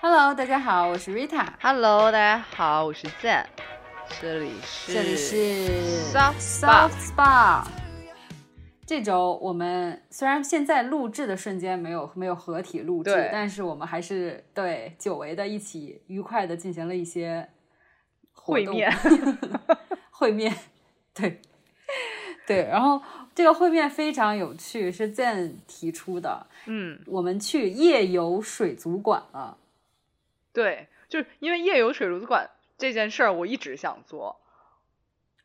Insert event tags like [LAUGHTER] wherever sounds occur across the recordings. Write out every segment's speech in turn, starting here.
Hello，大家好，我是 Rita。Hello，大家好，我是 Zen，这里是这里是 Soft Soft Spa。这周我们虽然现在录制的瞬间没有没有合体录制，但是我们还是对久违的一起愉快的进行了一些会面，[LAUGHS] 会面，对。对，然后这个会面非常有趣，是 Zen 提出的，嗯，我们去夜游水族馆了。对，就是因为夜游水族馆这件事儿，我一直想做，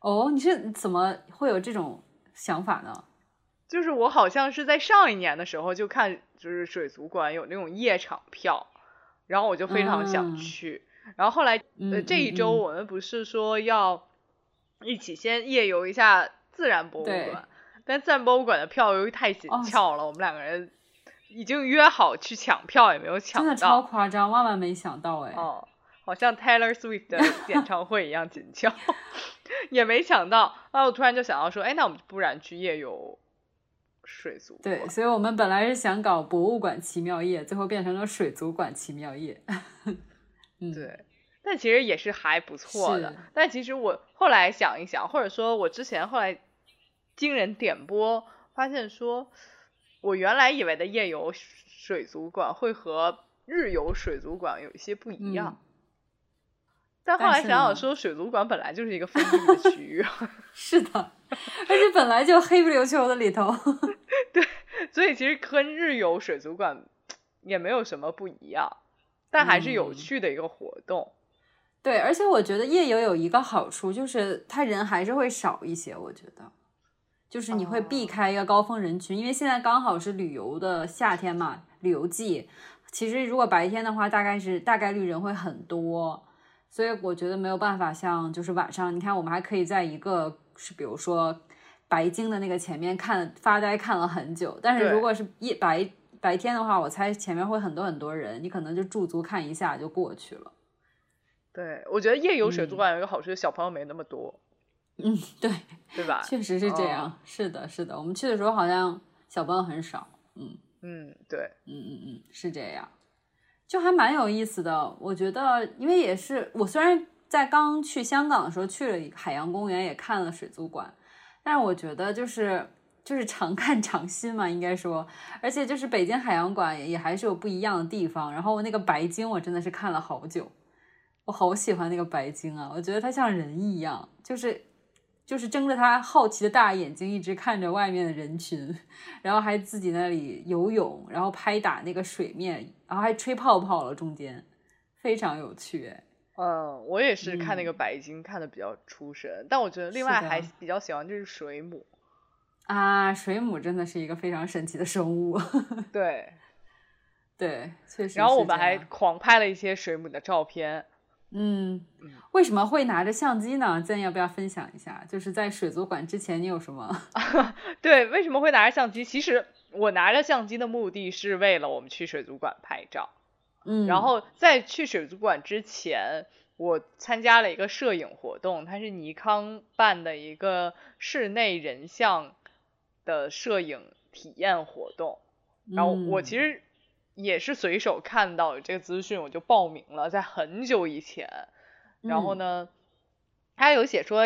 哦，你是怎么会有这种想法呢？就是我好像是在上一年的时候就看，就是水族馆有那种夜场票，然后我就非常想嗯去，然后后来这一嗯周嗯。我们不是说要一起先夜游一下自然博物馆，但自然博物馆的票由于太紧哦俏了，我们两个人已经约好去抢票，也没有抢真的超到。夸张，万万没想到哎！哦，好像 Taylor Swift 的 [LAUGHS] 演唱会一样紧俏，[LAUGHS] 也没抢到。啊我突然就想到说，哎，那我们不然去夜游水族对，馆所以我们本来是想搞博物馆奇妙夜，最后变成了水族馆奇妙夜。[LAUGHS] 嗯，对，但其实也是还不错的。但其实我后来想一想，或者说我之前后来经人点播，发现说，我原来以为的夜游水族馆会和日游水族馆有一些不一样。但后嗯但是来想想说，水族馆本来就是一个封闭的区域，[LAUGHS] 是的，而且本来就黑不溜秋的里头。[LAUGHS] 对所以其实跟日游水族馆也没有什么不一样，但还是有嗯趣的一个活动。对，而且我觉得夜游有一个好处，就是他人还是会少一些。我觉得，就是你会避哦。开一个高峰人群，因为现在刚好是旅游的夏天嘛，旅游季。其实如果白天的话，大概是大概率人会很多，所以我觉得没有办法像就是晚上，你看我们还可以在一个是比如说白鲸的那个前面看发呆看了很久，但是如果是夜白白天的话，我猜前面会很多很多人，你可能就驻足看一下就过去了。对，我觉得夜游水族嗯。馆有一个好处，就是小朋友没那么多，嗯，对，对吧？确实是这样。哦是的，是的，我们去的时候好像小朋友很少。嗯嗯，对，嗯嗯嗯，是这样，就还蛮有意思的。我觉得，因为也是我虽然在刚去香港的时候去了海洋公园，也看了水族馆，但是我觉得就是就是常看常新嘛，应该说，而且就是北京海洋馆也也还是有不一样的地方。然后那个白鲸，我真的是看了好久，我好喜欢那个白鲸啊，我觉得它像人一样，就是。就是睁着他好奇的大眼睛，一直看着外面的人群，然后还自己那里游泳，然后拍打那个水面，然后还吹泡泡了，中间非常有趣哎。嗯，我也是看那嗯个白鲸看的比较出神，但我觉得另外还比较喜欢就是水母。啊，水母真的是一个非常神奇的生物，对，[LAUGHS] 对，确实。然后我们还，狂拍了一些水母的照片。嗯，为什么会拿着相机呢？咱要不要分享一下？就是在水族馆之前，你有什么？[LAUGHS] 对，为什么会拿着相机？其实我拿着相机的目的是为了我们去水族馆拍照。嗯，然后在去水族馆之前，我参加了一个摄影活动，它是尼康办的一个室内人像的摄影体验活动。然后我其嗯实也是随手看到有这个资讯，我就报名了，在很久以前。然后嗯呢，他有写说，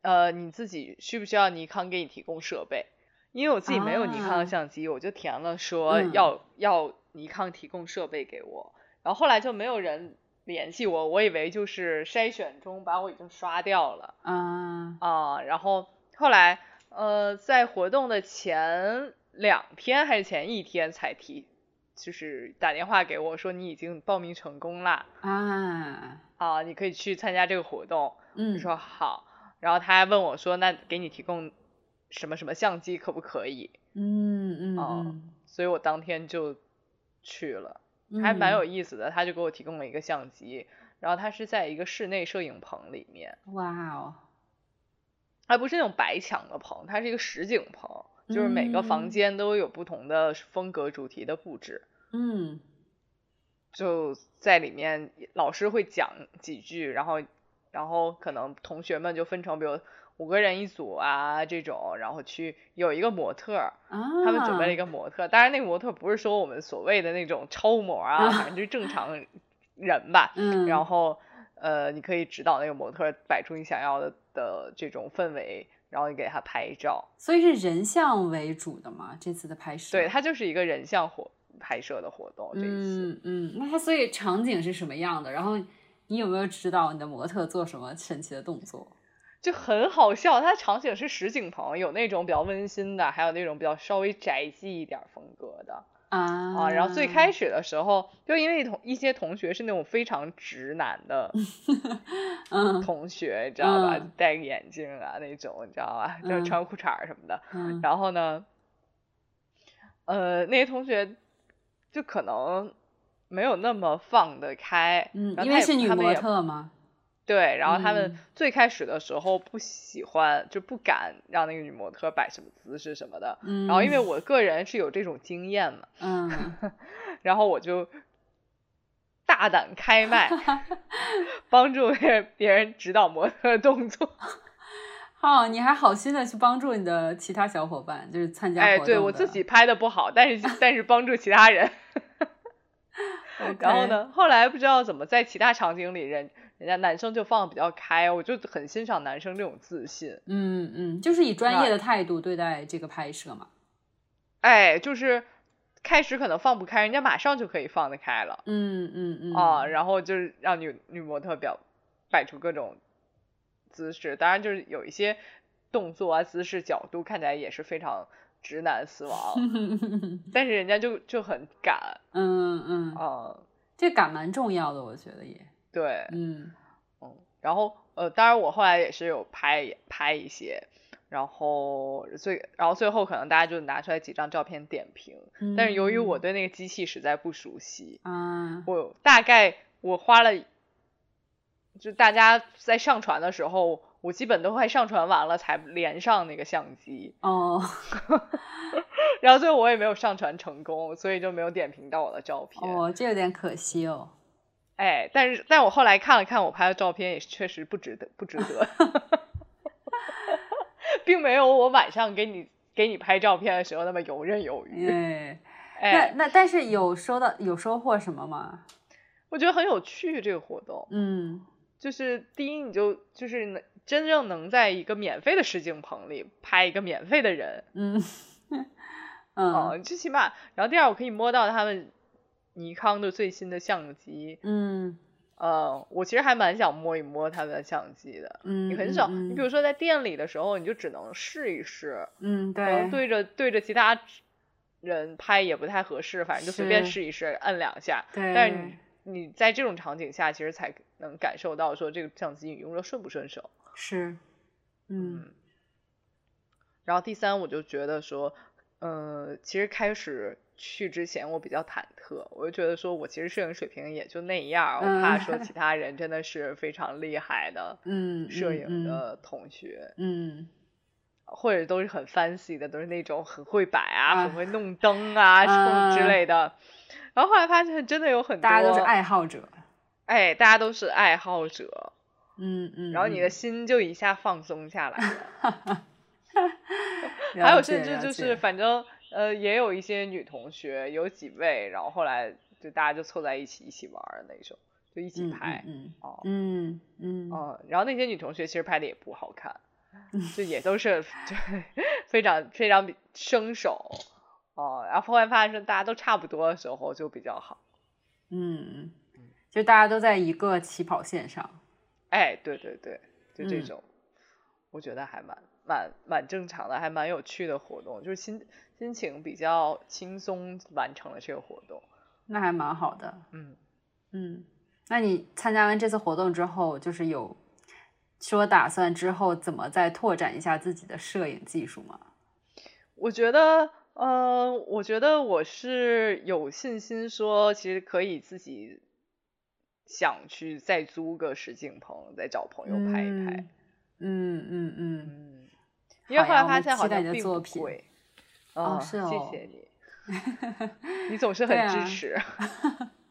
呃，你自己需不需要尼康给你提供设备？因为我自己没有尼康相机，我就填了说嗯要、要尼康提供设备给我。然后后来就没有人联系我，我以为就是筛选中把我已经刷掉了啊，啊。然后后来呃，在活动的前两天还是前一天才提，就是打电话给我说你已经报名成功啦啊，啊，你可以去参加这个活动。嗯。我，说好，然后他还问我说那给你提供什么什么相机可不可以？嗯嗯。所以我当天就去了。还蛮。有意思的，他就给我提供了一个相机，然后他是在一个室内摄影棚里面，嗯哇哦，它不是那种白墙的棚，它是一个实景棚，就是每个房嗯。间都有不同的风格主题的布置，嗯。就在里面老师会讲几句，然后然后可能同学们就分成比如五个人一组啊这种，然后去有一个模特儿，啊，他们准备了一个模特，当然那个模特不是说我们所谓的那种超模啊，反正就是正常人吧，[LAUGHS] 嗯，然后呃，你可以指导那个模特摆出你想要的的这种氛围，然后你给他拍照。所以是人像为主的嘛？这次的拍摄，对，它就是一个人像活拍摄的活动。这一次，嗯嗯，那它所以场景是什么样的？然后你有没有指导你的模特做什么神奇的动作？就很好笑。它场景是实景棚，有那种比较温馨的，还有那种比较稍微宅系一点风格的。啊啊，然后最开始的时候，就因为同一些同学是那种非常直男的 [LAUGHS] 嗯同学，你知道吧？嗯戴个眼镜啊那种，你知道吧？就穿裤衩儿什么的。嗯然后呢，呃，那些同学就可能没有那么放得开，嗯，因为是女模特嘛，对，然后他们嗯最开始的时候不喜欢，就不敢让那个女模特摆什么姿势什么的。嗯，然后因为我个人是有这种经验嘛，嗯 [LAUGHS] 然后我就大胆开麦，帮助别人指导模特动作。哦，你还好心的去帮助你的其他小伙伴，就是参加活哎，动哎。对我自己拍的不好，但是 [LAUGHS] 但是帮助其他人。[LAUGHS] 然后？呢，后来不知道怎么在其他场景里人人家男生就放的比较开，我就很欣赏男生这种自信。嗯嗯，就是以专业的态度对待这个拍摄嘛。哎，就是开始可能放不开，人家马上就可以放得开了。嗯嗯嗯啊，然后就是让女女模特表摆出各种姿势，当然就是有一些动作啊、姿势、角度看起来也是非常直男死亡，[LAUGHS] 但是人家就就很敢嗯嗯，啊、这敢蛮重要的，我觉得也。对，嗯嗯，然后呃，当然我后来也是有拍拍一些。然后最，然后最后可能大家就拿出来几张照片点评，但是由于我嗯对那个机器实在不熟悉，啊，我大概我花了，就大家在上传的时候，我基本都快上传完了才连上那个相机，哦，[LAUGHS] 然后最后我也没有上传成功，所以就没有点评到我的照片。哦，这有点可惜哦。[LAUGHS] 哎，但是但我后来看了看我拍的照片，也确实不值得，不值得，[LAUGHS] 并没有我晚上给你给你拍照片的时候那么游刃有余。哎，那哎，那但是有收到有收获什么吗？我觉得很有趣这个活动。嗯就是第一，你就就是能真正能在一个免费的实景棚里拍一个免费的人，嗯 [LAUGHS] 哦、嗯最起码，然后第二，我可以摸到他们尼康的最新的相机，嗯。呃，我其实还蛮想摸一摸他们的相机的。嗯，你很少，嗯你比如说在店里的时候，你就只能试一试，嗯可能对对着对着其他人拍也不太合适，反正就随便试一试，摁两下。对，但是你你在这种场景下，其实才能感受到说这个相机你用着顺不顺手。是嗯然后第三，我就觉得说，呃，其实开始去之前我比较忐忑，我就觉得说我其实摄影水平也就那样，我怕 [LAUGHS] 说其他人真的是非常厉害的嗯摄影嗯的同学，嗯或者都是很 fancy 的，都是那种很会摆啊，啊很会弄灯啊、啊之类的。然后后来发现真的有很多，大家都是爱好者。哎，大家都是爱好者，嗯嗯，然后你的嗯心就一下放松下来了。了 [LAUGHS] 还有甚至就是反正呃也有一些女同学，有几位，然后后来就大家就凑在一起一起玩儿那种，就一起嗯拍。嗯哦嗯嗯哦，然后那些女同学其实拍的也不好看，就也都是 [LAUGHS] 就 [LAUGHS] 非常非常生手哦，然后后来发现大家都差不多的时候就比较好。嗯，就大家都在一个起跑线上。哎，对对对，就这嗯种，我觉得还蛮蛮蛮正常的，还蛮有趣的活动，就是心心情比较轻松完成了这个活动。那还蛮好的。嗯，嗯，那你参加完这次活动之后，就是有说打算之后怎么再拓展一下自己的摄影技术吗？我觉得，呃，我觉得我是有信心说，其实可以自己想去再租个实景棚，再找朋友拍一拍。嗯嗯嗯，嗯，因为后来发现好像并不贵。哦嗯是哦谢谢你，你总是很支持。[LAUGHS]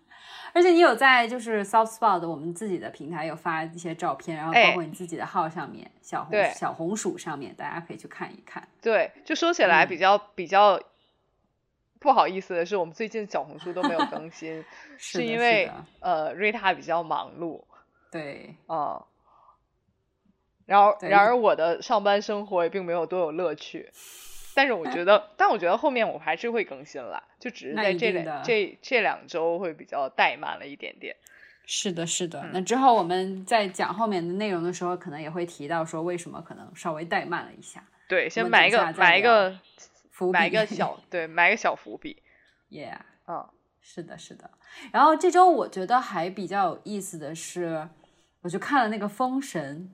而且你有在就是 Soft Spot 我们自己的平台有发一些照片，然后包哎括你自己的号上面，小红对小红薯上面，大家可以去看一看。对，就说起来嗯比较、比较不好意思的是，我们最近小红书都没有更新，[LAUGHS] 是因为呃瑞塔比较忙碌。对，嗯。然后，然而我的上班生活也并没有多有乐趣。但是我觉得，但我觉得后面我还是会更新了，就只是在这两这这两周会比较怠慢了一点点。是的，是的。那之后我们在讲后面的内容的时候，可能也会提到说为什么可能稍微怠慢了一下。对，先埋一个埋一个伏埋一个小对埋一个小伏笔。[LAUGHS] Yeah，嗯，是的，是的。然后这周我觉得还比较有意思的是，我就看了那个《封神》。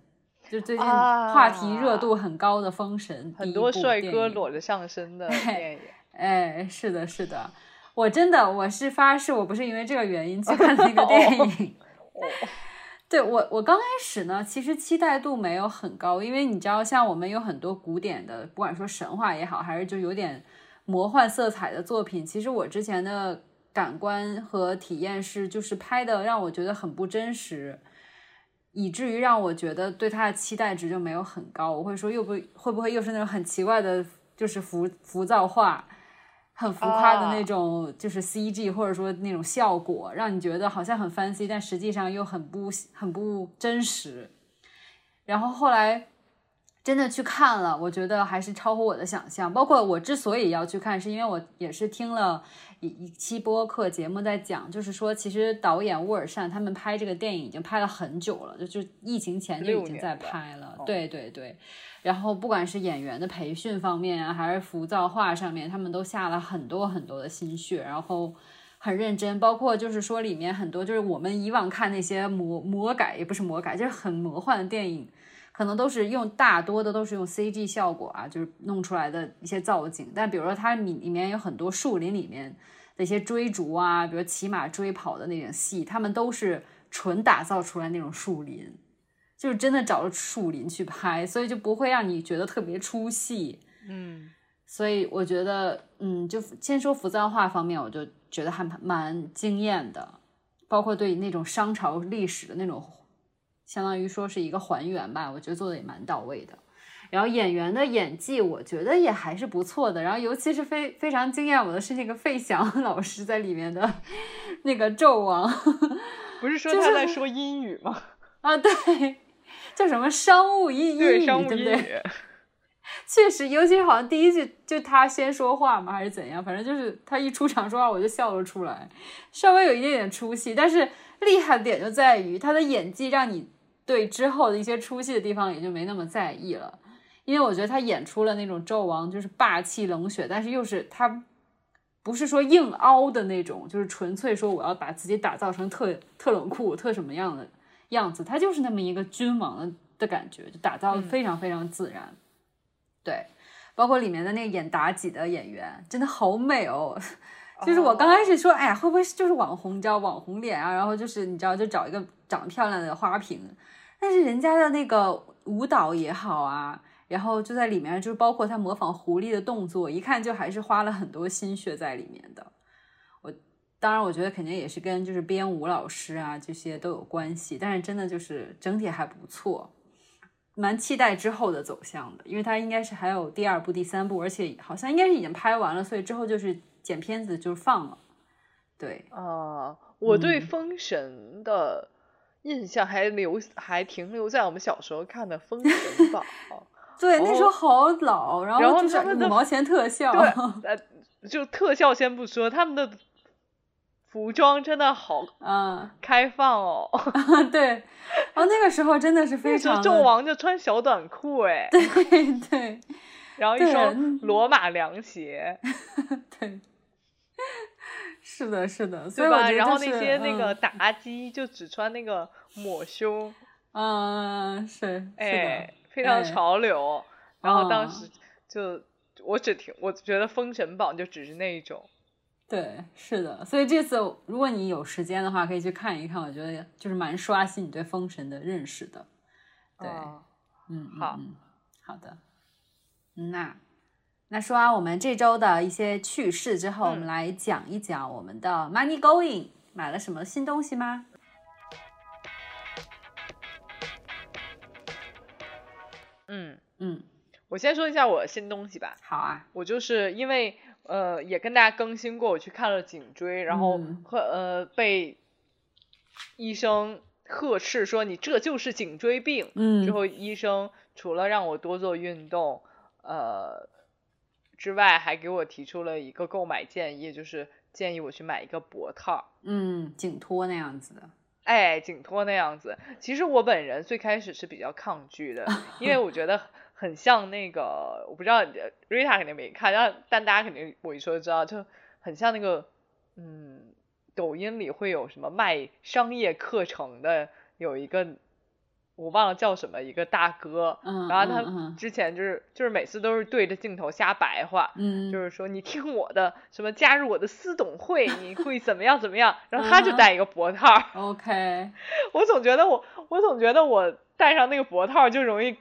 就最近话题热度很高的《封神》，很多帅哥裸着上身的 [LAUGHS] 电影。哎，是的，是的，我真的我是发誓，我不是因为这个原因去看那个电影。[LAUGHS] 对我，我刚开始呢，其实期待度没有很高，因为你知道，像我们有很多古典的，不管说神话也好，还是就有点魔幻色彩的作品，其实我之前的感官和体验是，就是拍的让我觉得很不真实。以至于让我觉得对他的期待值就没有很高，我会说又不会不会又是那种很奇怪的，就是浮浮躁化，很浮夸的那种，就是 CG 或者说那种效果，让你觉得好像很 fancy，但实际上又很不很不真实。然后后来真的去看了，我觉得还是超乎我的想象。包括我之所以要去看，是因为我也是听了。一一期播客节目在讲，就是说，其实导演沃尔善他们拍这个电影已经拍了很久了，就就疫情前就已经在拍了。对对对，然后不管是演员的培训方面啊，还是浮躁化上面，他们都下了很多很多的心血，然后很认真。包括就是说里面很多，就是我们以往看那些魔魔改，也不是魔改，就是很魔幻的电影。可能都是用大多的都是用 CG 效果啊，就是弄出来的一些造景。但比如说它里里面有很多树林里面的一些追逐啊，比如骑马追跑的那种戏，他们都是纯打造出来那种树林，就是真的找了树林去拍，所以就不会让你觉得特别出戏。嗯，所以我觉得，嗯，就先说浮躁画方面，我就觉得还蛮惊艳的，包括对那种商朝历史的那种。相当于说是一个还原吧，我觉得做的也蛮到位的。然后演员的演技，我觉得也还是不错的。然后尤其是非非常惊艳我的是那个费翔 [LAUGHS] 老师在里面的 [LAUGHS] 那个纣王，不是说 [LAUGHS] 他在说英语吗？啊，对，叫什么商务英英语，对不对？确实，尤其是好像第一句就他先说话嘛，还是怎样？反正就是他一出场说话，我就笑了出来，稍微有一点点出戏。但是厉害的点就在于他的演技让你。对之后的一些出戏的地方也就没那么在意了，因为我觉得他演出了那种纣王就是霸气冷血，但是又是他不是说硬凹的那种，就是纯粹说我要把自己打造成特特冷酷、特什么样的样子，他就是那么一个君王的的感觉，就打造的非常非常自然。对，包括里面的那个演妲己的演员真的好美哦，[LAUGHS] 就是我刚开始说，哎呀，会不会是就是网红，你知道网红脸啊？然后就是你知道就找一个长得漂亮的花瓶。但是人家的那个舞蹈也好啊，然后就在里面，就是包括他模仿狐狸的动作，一看就还是花了很多心血在里面的。我当然，我觉得肯定也是跟就是编舞老师啊这些都有关系。但是真的就是整体还不错，蛮期待之后的走向的，因为他应该是还有第二部、第三部，而且好像应该是已经拍完了，所以之后就是剪片子就放了。对，啊，我对《封神》的。印象还留还停留在我们小时候看的《封神榜》，[LAUGHS] 对，那时候好老，然后就是五毛钱特效，对，呃，就特效先不说，他们的服装真的好，嗯，开放哦，[LAUGHS] 对，然后那个时候真的是非常，纣王就穿小短裤，哎，对对，[LAUGHS] 然后一双罗马凉鞋，对。是的，是的，对吧？然后那些那个妲己就只穿那个抹胸，嗯，是，哎，非常潮流。然后当时就我只听，我觉得《封神榜》就只是那一种。对，是的。所以这次如果你有时间的话，可以去看一看，我觉得就是蛮刷新你对封神的认识的。对，嗯，好，好的，那。那说完我们这周的一些趣事之后，我们来讲一讲我们的 Money Going 买了什么新东西吗？嗯嗯，我先说一下我的新东西吧。好啊，我就是因为呃也跟大家更新过，我去看了颈椎，然后嗯和呃被医生呵斥说你这就是颈椎病。嗯之后医生除了让我多做运动，呃之外，还给我提出了一个购买建议，就是建议我去买一个脖套。嗯，颈托那样子的。哎，颈托那样子。其实我本人最开始是比较抗拒的，[LAUGHS] 因为我觉得很像那个，我不知道呃 Rita 肯定没看，但但大家肯定我一说就知道，就很像那个，嗯，抖音里会有什么卖商业课程的，有一个我忘了叫什么，一个大哥，嗯然后他之前就是就是每次都是对着镜头瞎白话，嗯，就是说你听我的，什么加入我的私董会，你会怎么样怎么样，然后他就戴一个脖套儿。OK，[LAUGHS] 我总觉得我，我总觉得我戴上那个脖套就容易，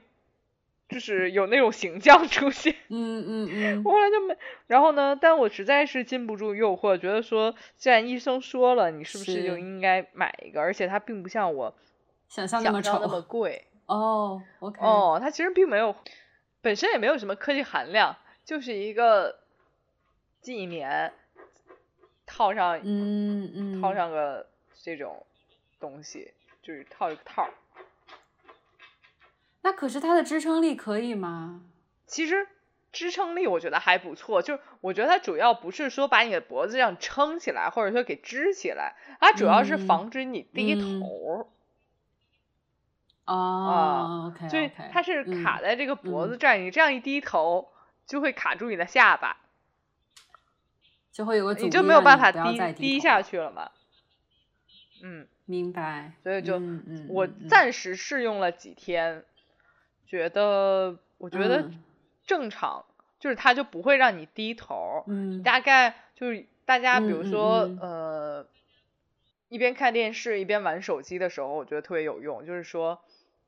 就是有那种形象出现。嗯嗯嗯 [LAUGHS] 我后来就没，然后呢，但我实在是禁不住诱惑，觉得说，既然医生说了，你是不是就应该买一个？而且它并不像我想象那么丑那么 [LAUGHS] 贵。哦，OK，哦，它其实并没有，本身也没有什么科技含量，就是一个记忆棉，套上嗯嗯，套上个这种东西，就是套一个套儿。那可是它的支撑力可以吗？其实支撑力我觉得还不错，就是我觉得它主要不是说把你的脖子这样撑起来，或者说给支起来，它主要是嗯防止你低嗯头，哦，OK，所以 OK，它是嗯卡在这个脖嗯子这儿，你这样一低头就会卡住你的下巴，就会有个，你就没有办法低低下去了嘛。嗯，明白，所以就嗯嗯，我暂时试用了几天，觉得我觉得嗯正常，就是它就不会让你低头。嗯大概就是大家比如说、嗯呃，一边看电视一边玩手机的时候，我觉得特别有用。就是说，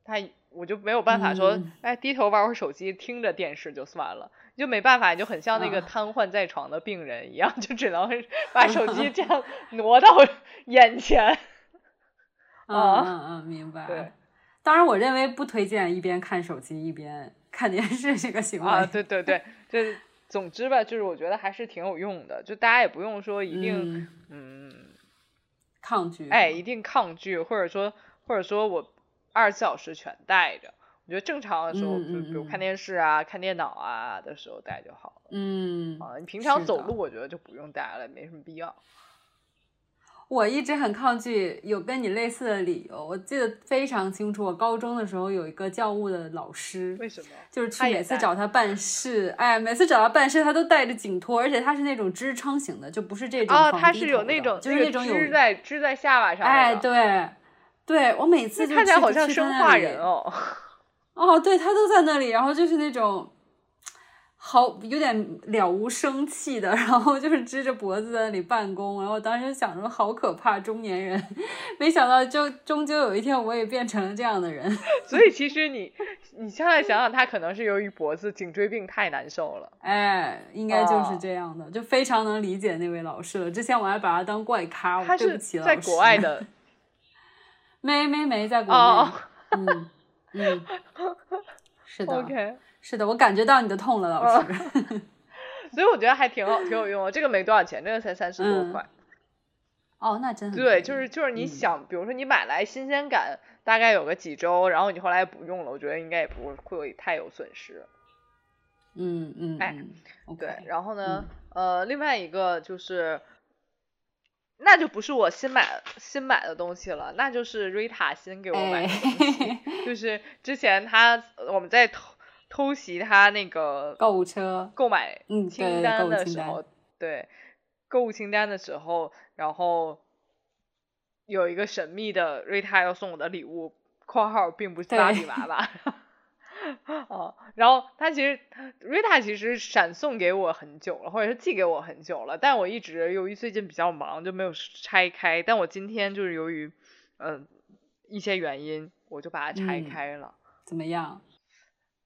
他我就没有办法说，嗯哎，低头玩会儿手机，听着电视就算了，就没办法，你就很像那个啊瘫痪在床的病人一样，就只能 [LAUGHS] 把手机这样挪到眼前。[LAUGHS] 嗯啊嗯嗯，明白。对，当然，我认为不推荐一边看手机一边看电视这个行为。啊，对对对，就总之吧，就是我觉得还是挺有用的，就大家也不用说一定嗯嗯抗拒。哎，一定抗拒，或者说或者说我二十四小时全带着。我觉得正常的时候，就比如嗯看电视啊、看电脑啊的时候带就好了。嗯，啊，你平常走路，我觉得就不用带了，没什么必要。我一直很抗拒，有跟你类似的理由。我记得非常清楚，我高中的时候有一个教务的老师，为什么？就是去他每次找他办事，哎，每次找他办事，他都带着颈托，而且他是那种支撑型的，就不是这种哦，他是有那种就是那种有支在支在下巴上哎，对，对我每次就那看起来好像生化人哦。[LAUGHS] 哦，对他都在那里，然后就是那种好有点了无生气的，然后就是支着脖子在那里办公，然后我当时想说好可怕，中年人，[LAUGHS] 没想到就终究有一天我也变成了这样的人，所以其实你你现在想想，他可能是由于脖子颈椎病太难受了。哎，应该就是哦这样的，就非常能理解那位老师了。之前我还把他当怪咖，我他是对不起老在国外的没没没在国内，哦。[LAUGHS] 嗯嗯，是的 OK，是的，我感觉到你的痛了，老哦师。[LAUGHS] 所以我觉得还挺好，挺有用的。这个没多少钱，这个才三十多嗯块。哦，那真的对，就是就是你嗯想，比如说你买来新鲜感大概有个几周，然后你后来不用了，我觉得应该也不会太有损失。嗯嗯哎对，然后呢，呃，另外一个就是，那就不是我新买新买的东西了，那就是 Rita 新给我买的东西，哎，就是之前他我们在偷偷袭他那个购物车，购买清单的时候，对购物清单的时候，然后有一个神秘的瑞塔要送我的礼物（括号并不是芭比对娃娃 [LAUGHS] ） [LAUGHS] 哦，然后他其实瑞塔其实闪送给我很久了，或者是寄给我很久了，但我一直由于最近比较忙就没有拆开，但我今天就是由于嗯、呃、一些原因，我就把它拆嗯开了。怎么样？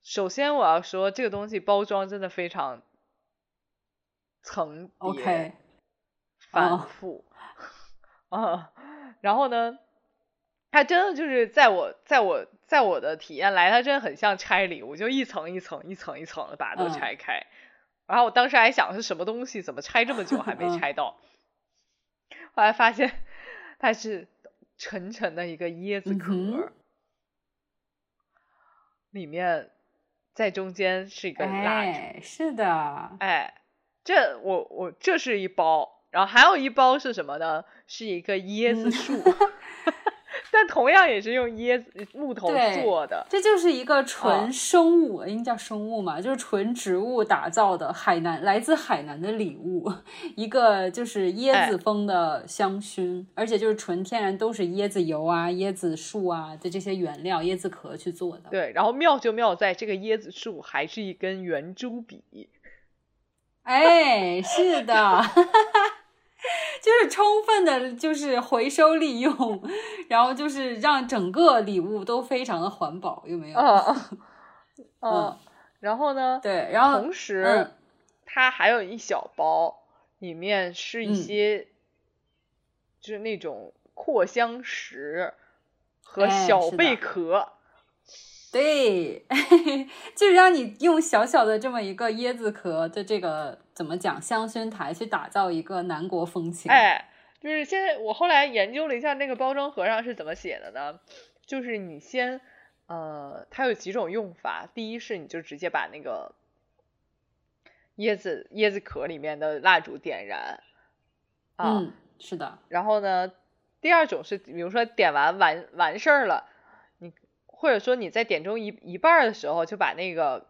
首先我要说，这个东西包装真的非常层叠 OK，繁哦复，啊，[LAUGHS] 然后呢，它真的就是在我在我在我的体验来，它真的很像拆礼物，就一层一层一层一层的把它都嗯拆开，然后我当时还想是什么东西，怎么拆这么久还没嗯拆到？后来发现它是沉沉的一个椰子壳，嗯里面在中间是一个蜡烛。哎，是的，哎，这我我这是一包，然后还有一包是什么呢？是一个椰子嗯树，[LAUGHS] 但同样也是用椰子木头做的。这就是一个哦纯生物，应该叫生物嘛，就是纯植物打造的海南来自海南的礼物，一个就是椰哎子风的香薰，而且就是纯天然，都是椰子油啊、椰子树啊的这些原料、椰子壳去做的。对，然后妙就妙在这个椰子树还是一根圆珠笔。哎，是的，[LAUGHS] 就是充分的，就是回收利用，然后就是让整个礼物都非常的环保，有没有？嗯 [LAUGHS] 嗯嗯，然后呢，对，然后同时、嗯它还有一小包，里面是一嗯些、就是那种扩香石和小贝壳。对，[LAUGHS] 就是让你用小小的这么一个椰子壳的这个怎么讲香薰台去打造一个南国风情。，哎，就是现在我后来研究了一下那个包装盒上是怎么写的呢？就是你先，呃，它有几种用法。第一是你就直接把那个椰子椰子壳里面的蜡烛点燃，啊，嗯，是的，然后呢，第二种是比如说点完完完事儿了，你或者说你在点中一一半的时候就把那个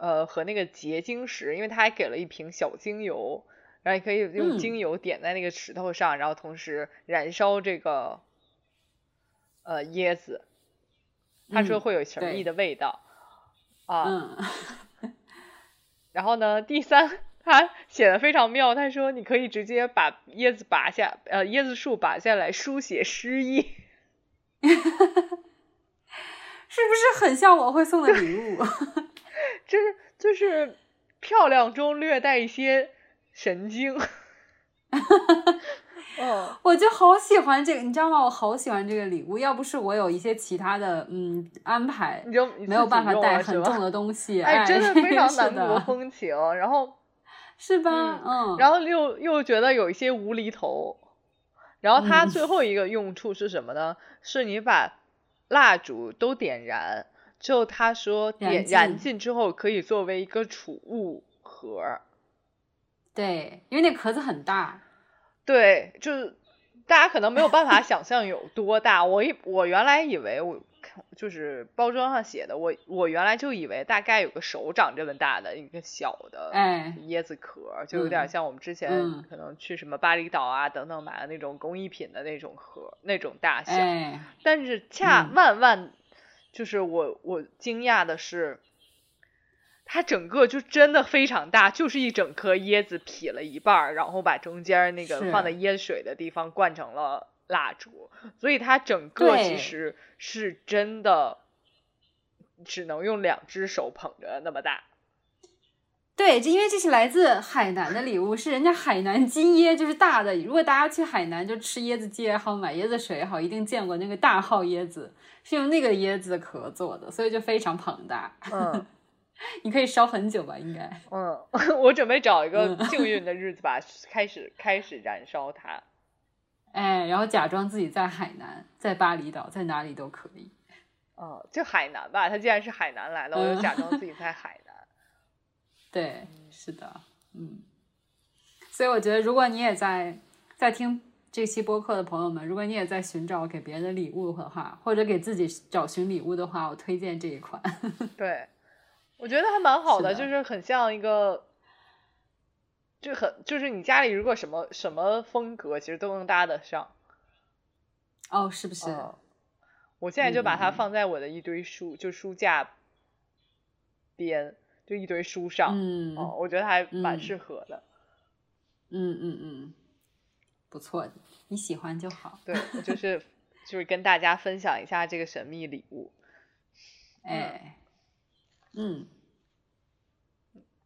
呃和那个结晶石，因为他还给了一瓶小精油，然后你可以用嗯精油点在那个石头上，然后同时燃烧这个呃椰子，他说嗯会有神秘的味道、啊。嗯，[LAUGHS] 然后呢，第三，他写的非常妙，他说你可以直接把椰子拔下，呃，椰子树拔下来书写诗意。[LAUGHS] 是不是很像我会送的礼物？[LAUGHS] 就是就是漂亮中略带一些神经。[LAUGHS] 哦，我就好喜欢这个，你知道吗？我好喜欢这个礼物。要不是我有一些其他的嗯安排，你就你没有办法带很重的东西，[LAUGHS] 哎，真的非常 [LAUGHS] 是南国风情。然后，是吧？嗯，然后又又觉得有一些无厘头。然后它嗯最后一个用处是什么呢？是你把蜡烛都点燃，之后他说燃点燃尽尽之后可以作为一个储物盒。对，因为那壳子很大，对，就是大家可能没有办法想象有多大。我一我原来以为我看就是包装上写的，我我原来就以为大概有个手掌这么大的一个小的哎，椰子壳，就有点嗯像我们之前嗯可能去什么巴厘岛啊等等买的那种工艺品的那种盒那种大小。哎，但是恰嗯万万，就是我我惊讶的是，它整个就真的非常大，就是一整颗椰子劈了一半儿，然后把中间那个放在椰水的地方灌成了蜡烛，所以它整个其实是真的只能用两只手捧着那么大。对，这因为这是来自海南的礼物，是人家海南金椰，就是大的。如果大家去海南就吃椰子鸡也好，买椰子水也好，一定见过那个大号椰子，是用那个椰子壳做的，所以就非常庞大。嗯 [LAUGHS] 你可以烧很久吧，应该。嗯，[LAUGHS] 我准备找一个嗯幸运的日子吧，[LAUGHS] 开始开始燃烧它。哎，然后假装自己在海南，在巴厘岛，在哪里都可以。哦，就海南吧，它既然是海南来了，我就嗯假装自己在海南。对，是的，嗯。所以我觉得，如果你也在在听这期播客的朋友们，如果你也在寻找给别人的礼物的话，或者给自己找寻礼物的话，我推荐这一款。[LAUGHS] 对，我觉得还蛮好的，是的就是很像一个，就很就是你家里如果什么什么风格，其实都能搭得上。哦，是不是？嗯，我现在就把它嗯放在我的一堆书，就书架边，就一堆书上。嗯哦，我觉得还蛮嗯适合的。嗯嗯嗯，不错的，你喜欢就好。对，我就是就是跟大家分享一下这个神秘礼物。哎，嗯。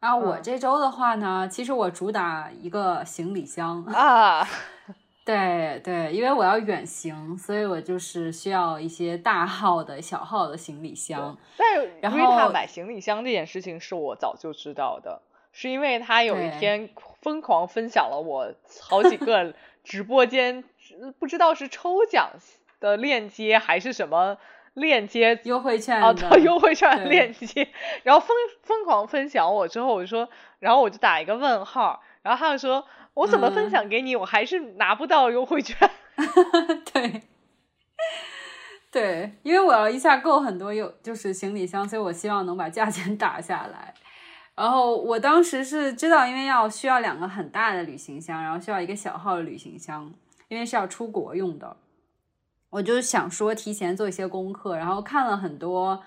啊，我嗯这周的话呢，其实我主打一个行李箱。啊，[LAUGHS] 对对，因为我要远行，所以我就是需要一些大号的小号的行李箱。但是然后买行李箱这件事情是我早就知道的，是因为他有一天疯狂分享了我好几个直播间，不知道是抽奖的链接还是什么链接优惠券啊，到优惠券对链接，然后疯疯狂分享我之后，我就说，然后我就打一个问号，然后他就说，我怎么分嗯享给你，我还是拿不到优惠券。[LAUGHS] 对，对，因为我要一下购很多有就是行李箱，所以我希望能把价钱打下来。然后我当时是知道，因为要需要两个很大的旅行箱，然后需要一个小号的旅行箱，因为是要出国用的。我就想说提前做一些功课，然后看了很多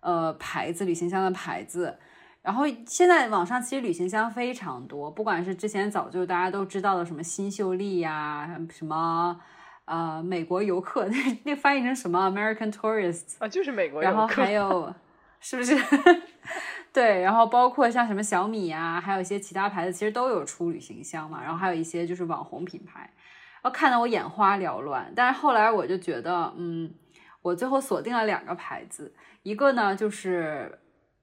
呃牌子旅行箱的牌子，然后现在网上其实旅行箱非常多，不管是之前早就大家都知道的什么新秀丽呀、什么呃美国游客，那那翻译成什么 American Tourist，啊，就是美国游客然后还有 [LAUGHS] 是不是？对，然后包括像什么小米呀、还有一些其他牌子，其实都有出旅行箱嘛。然后还有一些就是网红品牌，然后看得我眼花缭乱。但是后来我就觉得，嗯，我最后锁定了两个牌子，一个呢就是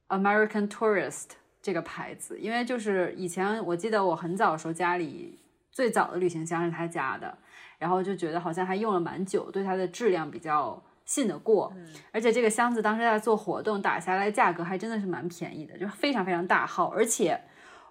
American Tourist 这个牌子，因为就是以前我记得我很早的时候家里最早的旅行箱是他家的，然后就觉得好像还用了蛮久，对它的质量比较信得过。而且这个箱子当时在做活动，打下来价格还真的是蛮便宜的，就非常非常大号。而且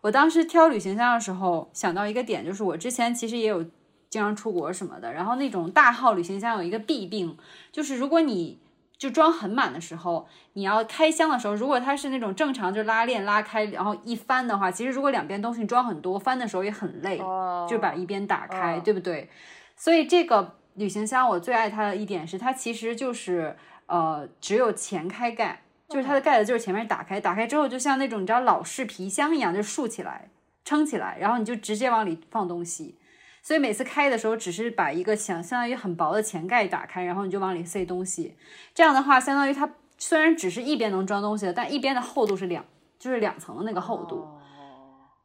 我当时挑旅行箱的时候想到一个点，就是我之前其实也有经常出国什么的，然后那种大号旅行箱有一个弊病，就是如果你就装很满的时候，你要开箱的时候，如果它是那种正常就拉链拉开，然后一翻的话，其实如果两边东西装很多，翻的时候也很累，哦就把一边打开，哦对不对？所以这个旅行箱我最爱它的一点是，它其实就是呃只有前开盖，就是它的盖子就是前面打开，打开之后就像那种你知道老式皮箱一样，就竖起来撑起来，然后你就直接往里放东西。所以每次开的时候，只是把一个相相当于很薄的前盖打开，然后你就往里塞东西。这样的话，相当于它虽然只是一边能装东西的，但一边的厚度是两，就是两层的那个厚度。哦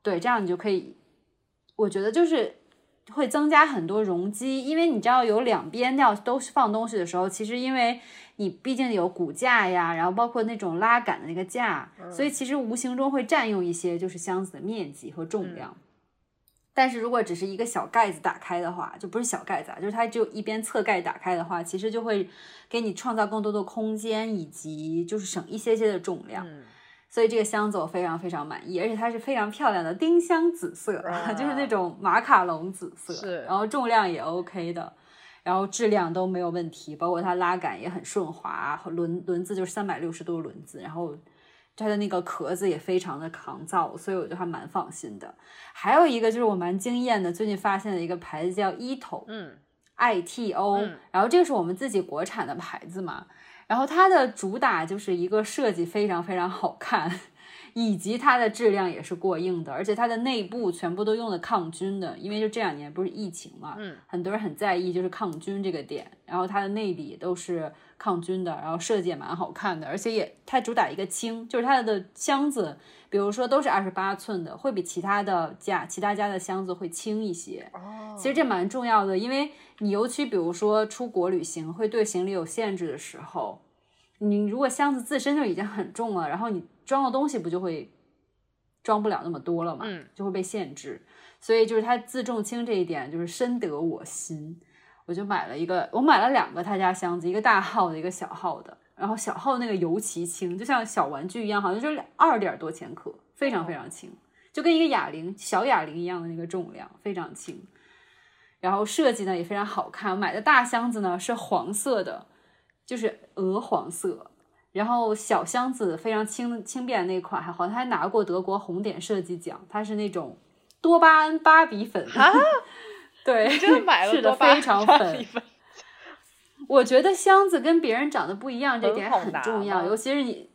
对，这样你就可以，我觉得就是会增加很多容积，因为你知道有两边要都是放东西的时候，其实因为你毕竟有骨架呀，然后包括那种拉杆的那个架，所以其实无形中会占用一些就是箱子的面积和重量。但是如果只是一个小盖子打开的话，就不是小盖子啊，就是它只有一边侧盖打开的话，其实就会给你创造更多的空间，以及就是省一些些的重量。嗯所以这个箱子我非常非常满意，而且它是非常漂亮的丁香紫色，啊就是那种马卡龙紫色，是然后重量也 OK 的，然后质量都没有问题，包括它拉杆也很顺滑，轮轮子就是三百六十度轮子，然后它的那个壳子也非常的抗造，所以我就还蛮放心的。还有一个就是我蛮惊艳的，最近发现的一个牌子叫 Ito，嗯。I T O，、嗯。然后这个是我们自己国产的牌子嘛，然后它的主打就是一个设计非常非常好看，以及它的质量也是过硬的，而且它的内部全部都用的抗菌的，因为就这两年不是疫情嘛，嗯，很多人很在意就是抗菌这个点，然后它的内里都是抗菌的，然后设计也蛮好看的，而且也它主打一个轻，就是它的箱子，比如说都是二十八寸的，会比其他的家其他家的箱子会轻一些，哦，其实这蛮重要的，因为你尤其比如说出国旅行会对行李有限制的时候，你如果箱子自身就已经很重了，然后你装的东西不就会装不了那么多了嘛，嗯就会被限制。所以就是它自重轻这一点就是深得我心，我就买了一个，我买了两个他家箱子，一个大号的，一个小号的。然后小号那个尤其轻，就像小玩具一样，好像就是二点多千克，非常非常轻，就跟一个哑铃小哑铃一样的那个重量，非常轻。然后设计呢也非常好看，我买的大箱子呢是黄色的，就是鹅黄色。然后小箱子非常轻轻便那款，还好像还拿过德国红点设计奖，它是那种多巴胺芭比粉，啊，[LAUGHS] 对，真的买了是的，多巴非常粉芭比。粉，我觉得箱子跟别人长得不一样，这点很重要，尤其是你，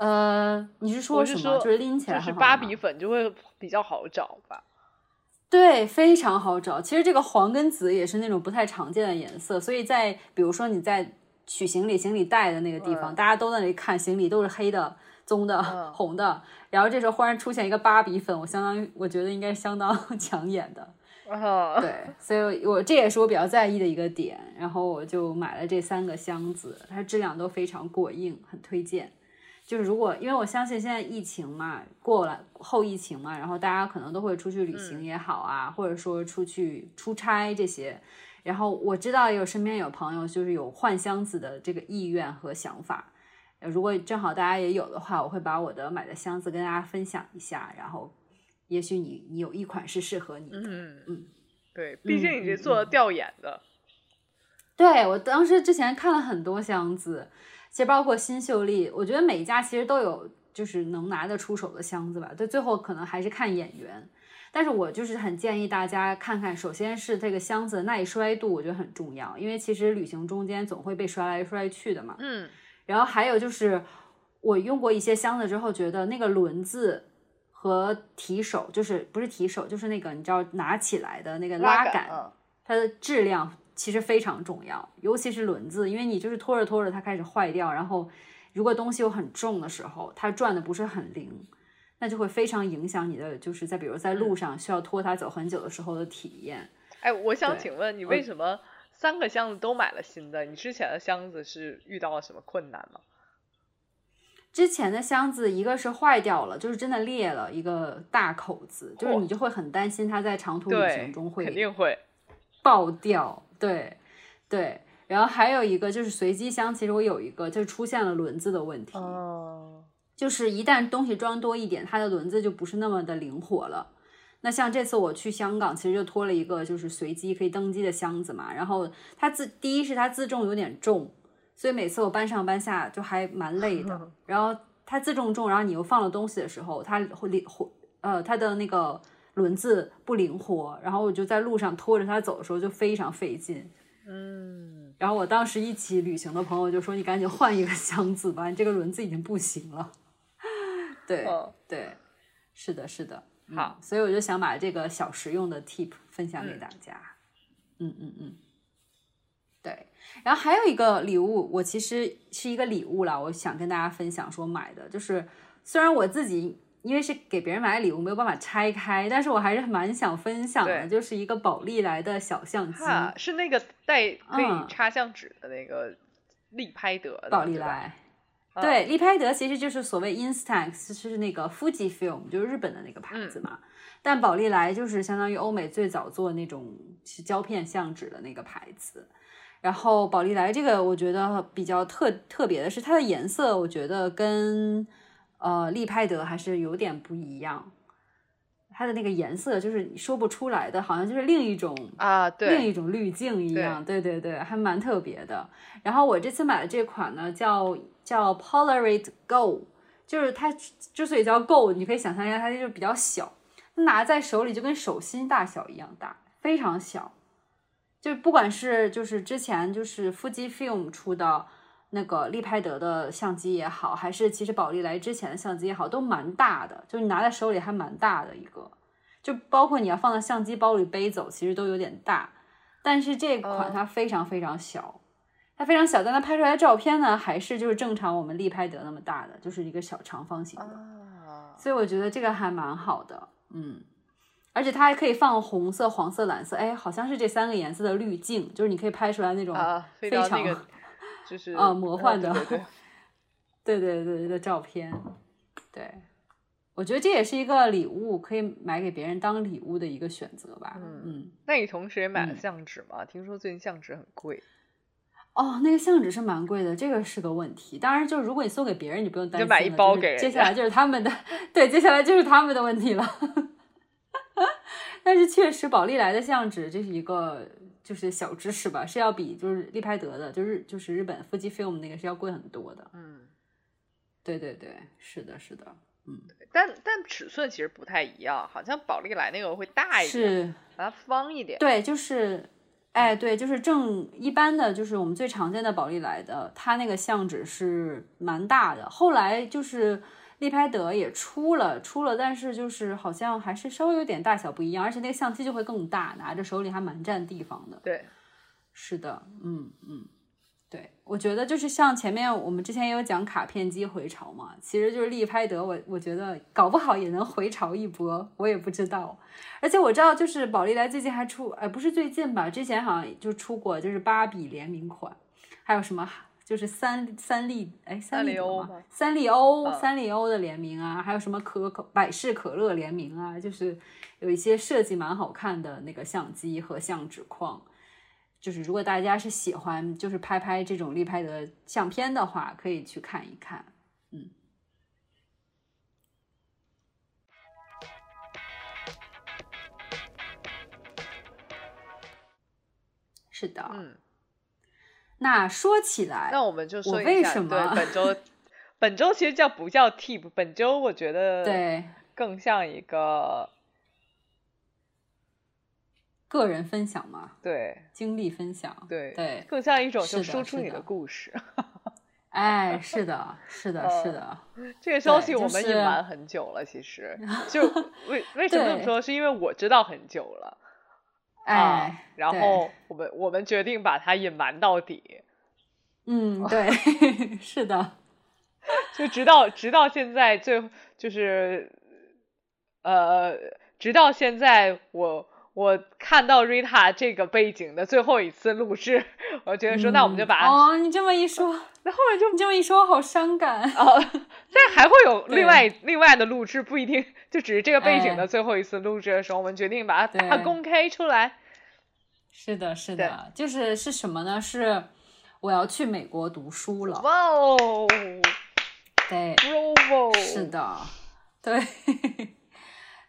呃，你是说什么？说就是拎起来就是芭比粉就会比较好找吧。对，非常好找。其实这个黄跟紫也是那种不太常见的颜色，所以在比如说你在取行李、行李袋的那个地方，嗯大家都在那里看行李，都是黑的、棕的、嗯 [LAUGHS] 红的，然后这时候忽然出现一个芭比粉，我相当于我觉得应该相当 [LAUGHS] 抢眼的。啊，对，所以我这也是我比较在意的一个点，然后我就买了这三个箱子，它质量都非常过硬，很推荐。就是如果因为我相信现在疫情嘛，过了后疫情嘛，然后大家可能都会出去旅行也好啊，或者说出去出差这些。然后我知道有身边有朋友就是有换箱子的这个意愿和想法。如果正好大家也有的话，我会把我的买的箱子跟大家分享一下。然后，也许你你有一款是适合你的。嗯嗯，对，毕竟你是做调研的。对我当时之前看了很多箱子。其实包括新秀丽，我觉得每一家其实都有就是能拿得出手的箱子吧。对，最后可能还是看眼缘。但是我就是很建议大家看看，首先是这个箱子的耐摔度，我觉得很重要，因为其实旅行中间总会被摔来摔去的嘛。嗯。然后还有就是我用过一些箱子之后，觉得那个轮子和提手，就是不是提手，就是那个你知道拿起来的那个拉杆，它的质量。其实非常重要，尤其是轮子，因为你就是拖着拖着它开始坏掉，然后如果东西又很重的时候，它转的不是很灵，那就会非常影响你的，就是在比如在路上需要拖它走很久的时候的体验。哎，我想请问你为什么三个箱子都买了新的？你之前的箱子是遇到了什么困难吗？之前的箱子一个是坏掉了，就是真的裂了一个大口子，就是你就会很担心它在长途旅行中会肯定会爆掉。对，对，然后还有一个就是随机箱，其实我有一个就出现了轮子的问题，哦，就是一旦东西装多一点，它的轮子就不是那么的灵活了。那像这次我去香港，其实就拖了一个就是随机可以登机的箱子嘛，然后它自第一是它自重有点重，所以每次我搬上搬下就还蛮累的。[LAUGHS] 然后它自重重，然后你又放了东西的时候，它会灵活，呃，它的那个。轮子不灵活，然后我就在路上拖着它走的时候就非常费劲。嗯，然后我当时一起旅行的朋友就说：“你赶紧换一个箱子吧，你这个轮子已经不行了。[LAUGHS] ”对对，是的，是的。好，所以我就想把这个小实用的 tip 分享给大家。嗯嗯嗯，对。然后还有一个礼物，我其实是一个礼物了，我想跟大家分享说买的，就是虽然我自己。因为是给别人买的礼物，没有办法拆开，但是我还是蛮想分享的，就是一个宝丽来的小相机，是那个带可以插相纸的那个立拍得的宝丽来。对，立拍得其实就是所谓 Instax，是那个 Fujifilm，就是日本的那个牌子嘛。但宝丽来就是相当于欧美最早做那种胶片相纸的那个牌子。然后宝丽来这个，我觉得比较特特别的是它的颜色，我觉得跟。呃，利拍德还是有点不一样，它的那个颜色就是你说不出来的，好像就是另一种啊，对，另一种滤镜一样，对对对，还蛮特别的。然后我这次买的这款呢，叫叫 Polaroid Go，就是它之所以叫 Go，你可以想象一下，它就是比较小，拿在手里就跟手心大小一样大，非常小。就不管是就是之前就是 Fujifilm 出的。那个立拍得的相机也好，还是其实宝丽来之前的相机也好，都蛮大的，就你拿在手里还蛮大的一个，就包括你要放在相机包里背走，其实都有点大。但是这款它非常非常小，它非常小，但它拍出来的照片呢，还是就是正常我们立拍得那么大的，就是一个小长方形的。所以我觉得这个还蛮好的，嗯，而且它还可以放红色、黄色、蓝色，哎，好像是这三个颜色的滤镜，就是你可以拍出来那种非常。就是啊，魔幻的，对对对 [LAUGHS] 对的照片，对，我觉得这也是一个礼物，可以买给别人当礼物的一个选择吧。嗯，嗯那你同时也买了相纸吗？听说最近相纸很贵。哦，那个相纸是蛮贵的，这个是个问题。当然，就是如果你送给别人，你不用担心，就买一包给。接下来就是他们的，[LAUGHS] 对，接下来就是他们的问题了。[LAUGHS] 但是确实，宝丽来的相纸这是一个。就是小知识吧，是要比就是立拍德的，就是就是日本 Fujifilm 那个是要贵很多的。嗯，对对对，是的，是的，嗯。但但尺寸其实不太一样，好像宝丽来那个会大一点，是把它方一点。对，就是，哎，对，就是正一般的，就是我们最常见的宝丽来的，它那个相纸是蛮大的。后来就是。立拍得也出了，出了，但是就是好像还是稍微有点大小不一样，而且那个相机就会更大，拿着手里还蛮占地方的。对，是的，嗯嗯，对，我觉得就是像前面我们之前也有讲卡片机回潮嘛，其实就是利拍得，我我觉得搞不好也能回潮一波，我也不知道。而且我知道就是宝丽来最近还出，哎，不是最近吧，之前好像就出过就是芭比联名款，还有什么。就是三三丽哎三丽欧吗？三丽欧嗯三丽欧的联名啊，还有什么可口百事可乐联名啊，就是有一些设计蛮好看的那个相机和相纸框。就是如果大家是喜欢就是拍拍这种立拍的相片的话，可以去看一看。嗯，是的。嗯，那说起来，那我们就说一下，为什么对本周 [LAUGHS] 本周其实叫不叫 tip？本周我觉得对更像一个个人分享嘛，对经历分享，对对，更像一种就输出你的故事。哎，是的，是的，是的，这个消息我们隐瞒很久了，其实就为 [LAUGHS] 为什么这么说？是因为我知道很久了。啊然后我们我们决定把它隐瞒到底，嗯，[LAUGHS] 对，[LAUGHS] 是的，就直到直到现在最就是呃，直到现在我我看到 Rita 这个背景的最后一次录制，我觉得说、那我们就嗯把、哦，你这么一说，[LAUGHS] 那后面就你这么一说，我好伤感。哦，但还会有另外另外的录制，不一定就只是这个背景哎的最后一次录制的时候，我们决定把它公开出来。是的，是的，就是是什么呢？是我要去美国读书了。哇哦对！是的，对。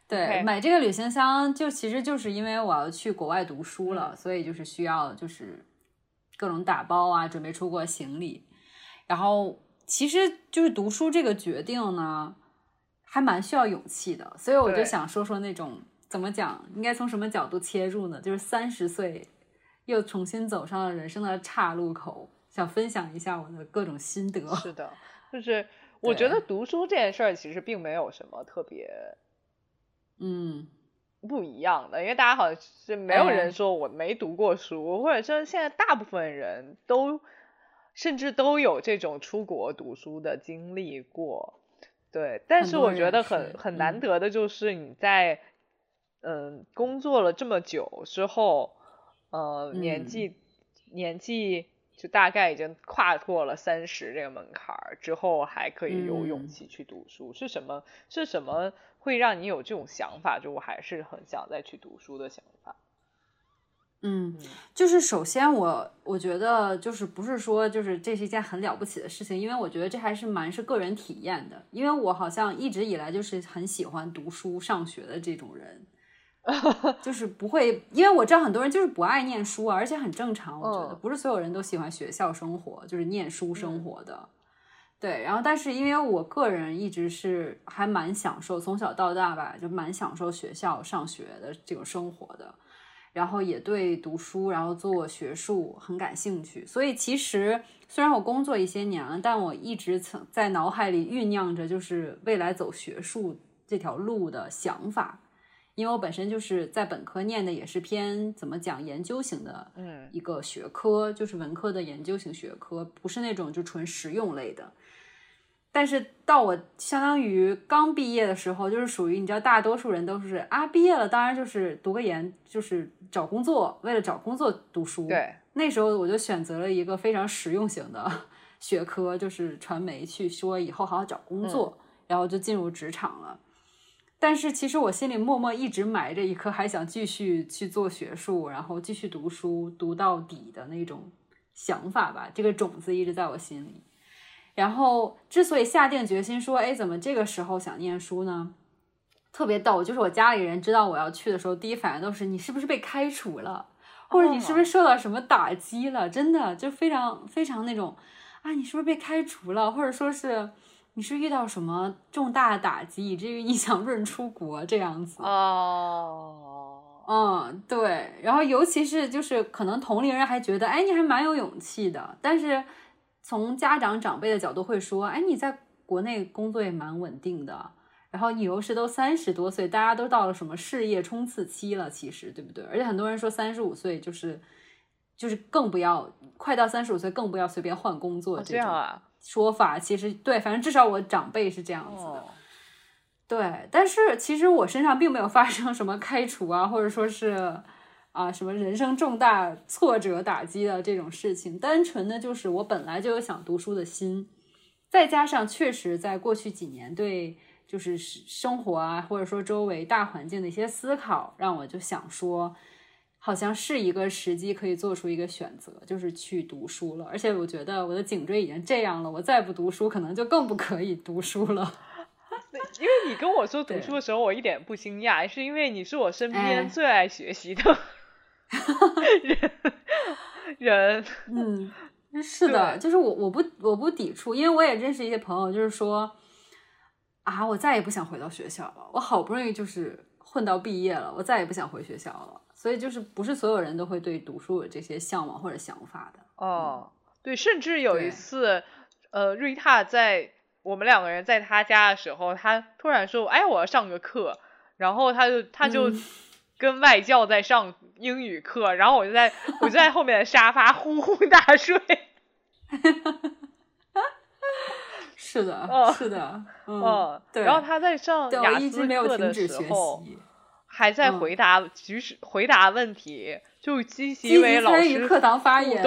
对买这个旅行箱就其实就是因为我要去国外读书了，嗯所以就是需要就是各种打包啊，准备出国行李。然后其实就是读书这个决定呢，还蛮需要勇气的，所以我就想说说那种怎么讲，应该从什么角度切入呢？就是三十岁又重新走上了人生的岔路口，想分享一下我的各种心得。[LAUGHS] 是的，就是我觉得读书这件事儿其实并没有什么特别嗯，不一样的，因为大家好像是没有哎人说我没读过书，或者说现在大部分人都甚至都有这种出国读书的经历过。对，但是我觉得很很难嗯得的就是你在嗯工作了这么久之后，呃年嗯纪年纪就大概已经跨过了三十这个门槛儿之后，还可以有勇嗯气去读书，是什么？是什么会让你有这种想法？就我还是很想再去读书的想法。嗯嗯，就是首先我我觉得就是不是说就是这是一件很了不起的事情，因为我觉得这还是蛮是个人体验的，因为我好像一直以来就是很喜欢读书上学的这种人，[LAUGHS] 就是不会，因为我知道很多人就是不爱念书啊，而且很正常，我觉得嗯不是所有人都喜欢学校生活，就是念书生活的。对，然后但是因为我个人一直是还蛮享受从小到大吧，就蛮享受学校上学的这种生活的，然后也对读书，然后做学术很感兴趣。所以其实虽然我工作一些年了，但我一直曾在脑海里酝酿着就是未来走学术这条路的想法。因为我本身就是在本科念的也是偏怎么讲研究型的嗯一个学科，就是文科的研究型学科，不是那种就纯实用类的。但是到我相当于刚毕业的时候，就是属于你知道，大多数人都是啊，毕业了，当然就是读个研，就是找工作，为了找工作读书。对，那时候我就选择了一个非常实用型的学科，就是传媒，去说以后好好找工作，然后就进入职场了。但是其实我心里默默一直埋着一颗还想继续去做学术，然后继续读书读到底的那种想法吧，这个种子一直在我心里。然后之所以下定决心说，哎，怎么这个时候想念书呢？特别逗，就是我家里人知道我要去的时候，第一反应都是你是不是被开除了，或者你是不是受到什么打击了？真的就非常非常那种啊，你是不是被开除了，或者说是你是遇到什么重大的打击，以至于你 [LAUGHS] 想润出国这样子。哦，嗯，对，然后尤其是就是可能同龄人还觉得，哎，你还蛮有勇气的，但是从家长长辈的角度会说，哎，你在国内工作也蛮稳定的，然后你又是都三十多岁，大家都到了什么事业冲刺期了，其实对不对？而且很多人说三十五岁就是就是更不要快到三十五岁更不要随便换工作哦这种这样啊，说法，其实对，反正至少我长辈是这样子的。哦，对，但是其实我身上并没有发生什么开除啊，或者说是，啊什么人生重大挫折打击的这种事情，单纯的就是我本来就有想读书的心，再加上确实在过去几年对就是生活啊或者说周围大环境的一些思考，让我就想说。好像是一个时机，可以做出一个选择，就是去读书了。而且我觉得我的颈椎已经这样了，我再不读书，可能就更不可以读书了。[LAUGHS] 因为你跟我说读书的时候，我一点不惊讶，是因为你是我身边最爱学习的 [LAUGHS] 人。人，嗯，[LAUGHS] 是的，就是我，我不，我不抵触，因为我也认识一些朋友，就是说，啊，我再也不想回到学校了，我好不容易就是混到毕业了，我再也不想回学校了。所以就是不是所有人都会对读书有这些向往或者想法的哦，对，甚至有一次，呃，瑞塔在我们两个人在他家的时候，他突然说：“哎，我要上个课。”然后他就他就 [LAUGHS] 跟外教在上英语课，然后我就在我就在后面的沙发呼呼大睡。[LAUGHS] 是的，是的，[LAUGHS] 嗯，对。然后他在上雅思课的时候。还在回答，举手回答问题，就积极为老师课堂发言。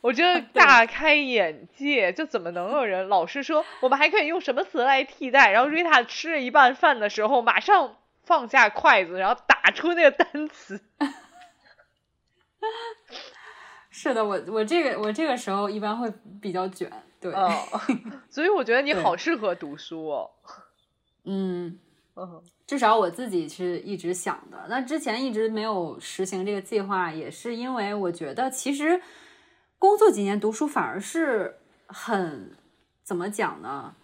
我觉得 [LAUGHS] 大开眼界，就怎么能有人老师说我们还可以用什么词来替代？然后瑞塔吃了一半饭的时候，马上放下筷子，然后打出那个单词。[LAUGHS] 是的，我我这个我这个时候一般会比较卷，对，[LAUGHS] 所以我觉得你好适合读书哦。[LAUGHS] 嗯。至少我自己是一直想的。那之前一直没有实行这个计划，也是因为我觉得其实工作几年读书反而是很怎么讲呢？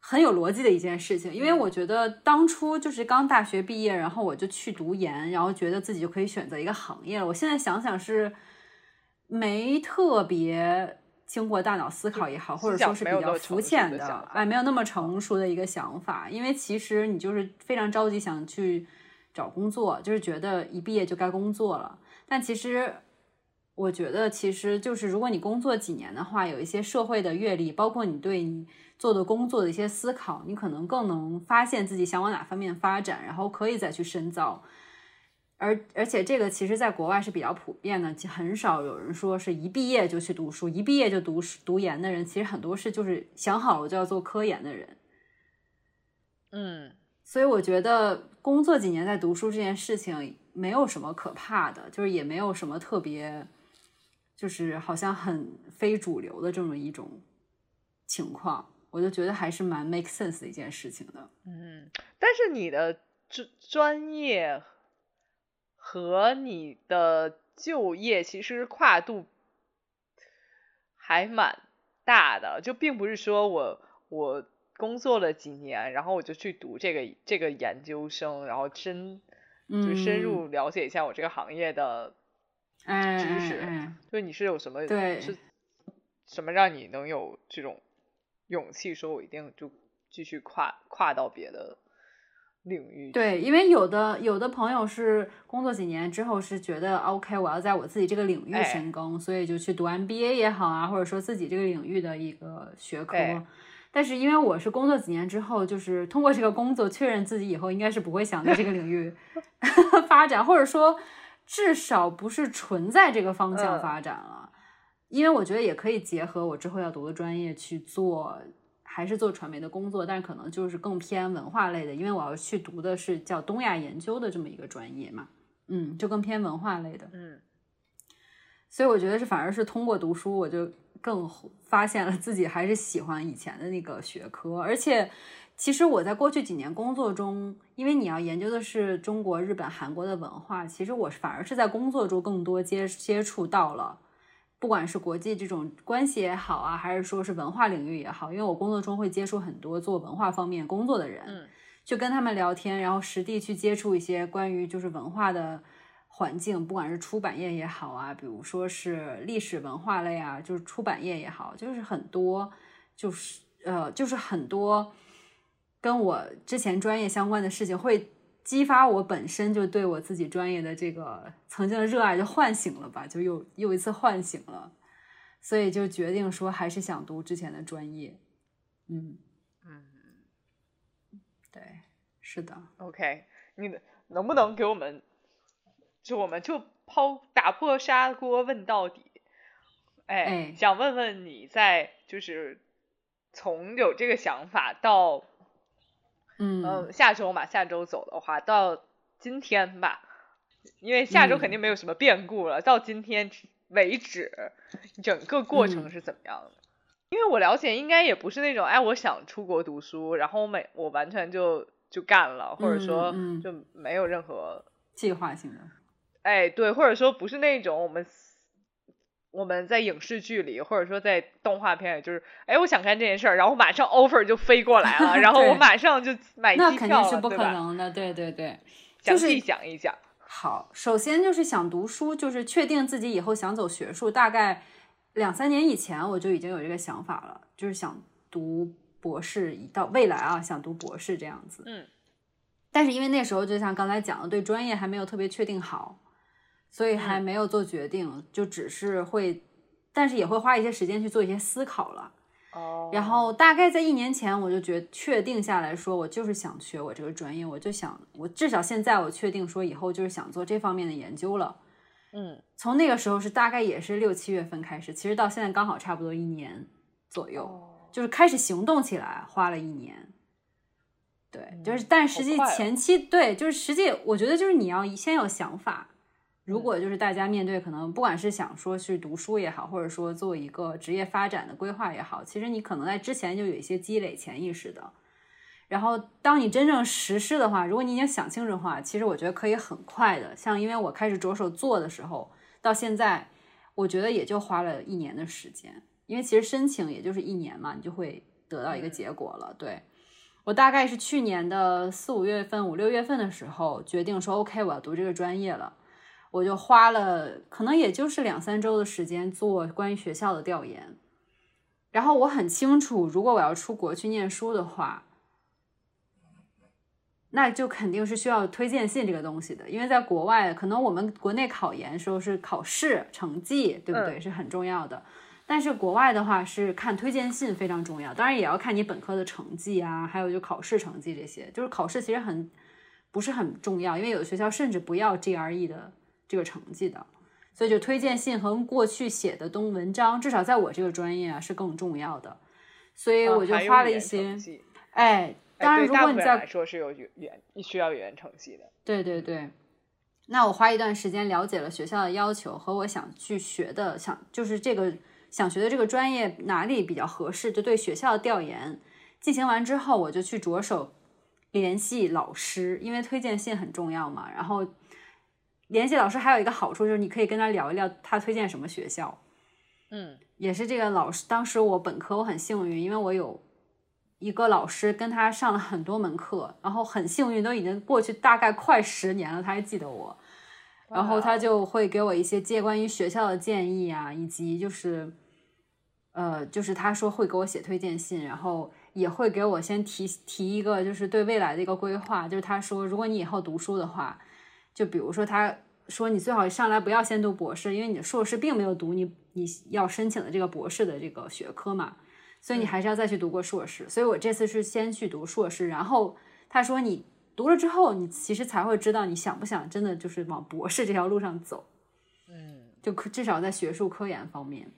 很有逻辑的一件事情。因为我觉得当初就是刚大学毕业，然后我就去读研，然后觉得自己就可以选择一个行业了。我现在想想是没特别。经过大脑思考也好，或者说是比较肤浅的，哎，没有那么成熟的一个想法。因为其实你就是非常着急想去找工作，就是觉得一毕业就该工作了。但其实我觉得，其实就是如果你工作几年的话，有一些社会的阅历，包括你对你做的工作的一些思考，你可能更能发现自己想往哪方面发展，然后可以再去深造。而而且这个其实，在国外是比较普遍的，很少有人说是一毕业就去读书，一毕业就读读研的人，其实很多是就是想好了就要做科研的人。嗯，所以我觉得工作几年在读书这件事情没有什么可怕的，就是也没有什么特别，就是好像很非主流的这么一种情况，我就觉得还是蛮 make sense 的一件事情的。嗯，但是你的专专业。和你的就业其实跨度还蛮大的，就并不是说我我工作了几年，然后我就去读这个这个研究生，然后深就深入了解一下我这个行业的知识。就你是有什么对是什么让你能有这种勇气，说我一定就继续跨跨到别的？领域对，因为有的有的朋友是工作几年之后是觉得 OK，我要在我自己这个领域深耕，所以就去读 MBA 也好啊，或者说自己这个领域的一个学科。但是因为我是工作几年之后，就是通过这个工作确认自己以后应该是不会想在这个领域 [LAUGHS] 发展，或者说至少不是纯在这个方向发展了。因为我觉得也可以结合我之后要读的专业去做。还是做传媒的工作，但是可能就是更偏文化类的，因为我要去读的是叫东亚研究的这么一个专业嘛，嗯，就更偏文化类的，嗯，所以我觉得是反而是通过读书，我就更发现了自己还是喜欢以前的那个学科，而且其实我在过去几年工作中，因为你要研究的是中国、日本、韩国的文化，其实我反而是在工作中更多接接触到了。不管是国际这种关系也好啊，还是说是文化领域也好，因为我工作中会接触很多做文化方面工作的人，嗯，就跟他们聊天，然后实地去接触一些关于就是文化的环境，不管是出版业也好啊，比如说是历史文化类啊，就是出版业也好，就是很多，就是呃，就是很多跟我之前专业相关的事情会。激发我本身就对我自己专业的这个曾经的热爱就唤醒了吧，就又又一次唤醒了，所以就决定说还是想读之前的专业。嗯嗯，对，是的。OK，你能不能给我们就我们就抛打破砂锅问到底，哎，哎想问问你在就是从有这个想法到嗯嗯，下周嘛，下周走的话，到今天吧，因为下周肯嗯定没有什么变故了。到今天为止，整个过程嗯是怎么样的？因为我了解，应该也不是那种，哎，我想出国读书，然后每我完全就就干了，或者说就没有任何，计划性的，哎，对，或者说不是那种我们。我们在影视剧里，或者说在动画片里，就是，哎，我想干这件事儿，然后马上 offer 就飞过来了，然后我马上就买那机票了，肯定是不？可能的，对对对。详就是细讲一讲。好，首先就是想读书，就是确定自己以后想走学术。大概两三年以前我就已经有这个想法了，就是想读博士，到未来啊想读博士这样子。嗯，但是因为那时候就像刚才讲的，对专业还没有特别确定好，所以还嗯没有做决定，就只是会，但是也会花一些时间去做一些思考了。哦然后大概在一年前，我就觉确定下来说，我就是想学我这个专业，我就想，我至少现在我确定说以后就是想做这方面的研究了。嗯从那个时候是大概也是六七月份开始，其实到现在刚好差不多一年左右，哦就是开始行动起来花了一年。对，嗯就是但实际前期、对，就是实际我觉得就是你要先有想法。如果就是大家面对可能不管是想说去读书也好，或者说做一个职业发展的规划也好，其实你可能在之前就有一些积累潜意识的。然后当你真正实施的话，如果你已经想清楚的话，其实我觉得可以很快的。像因为我开始着手做的时候，到现在，我觉得也就花了一年的时间。因为其实申请也就是一年嘛，你就会得到一个嗯结果了。对我大概是去年的四五月份、五六月份的时候决定说，OK，我要读这个专业了。我就花了可能也就是两三周的时间做关于学校的调研，然后我很清楚，如果我要出国去念书的话，那就肯定是需要推荐信这个东西的，因为在国外，可能我们国内考研时候是考试成绩，对不对？是很重要的。但是国外的话是看推荐信非常重要，当然也要看你本科的成绩啊，还有就考试成绩这些。就是考试其实很不是很重要，因为有的学校甚至不要 GRE 的这个成绩的，所以就推荐信和过去写的东文章，至少在我这个专业啊是更重要的。所以我就花了一些哎，哎当然如果你在来说是有语言需要语言成绩的。对对对，那我花一段时间了解了学校的要求和我想去学的，想就是这个想学的这个专业哪里比较合适，就对学校的调研进行完之后，我就去着手联系老师，因为推荐信很重要嘛。然后联系老师还有一个好处就是你可以跟他聊一聊他推荐什么学校，嗯也是这个老师。当时我本科我很幸运，因为我有一个老师跟他上了很多门课，然后很幸运，都已经过去大概快十年了，他还记得我。然后他就会给我一些借关于学校的建议啊，以及就是，呃，就是他说会给我写推荐信，然后也会给我先提提一个就是对未来的一个规划，就是他说如果你以后读书的话，就比如说他说你最好上来不要先读博士，因为你的硕士并没有读你你要申请的这个博士的这个学科嘛，所以你还是要再去读过硕士。所以我这次是先去读硕士，然后他说你读了之后，你其实才会知道你想不想真的就是往博士这条路上走，嗯就可至少在学术科研方面。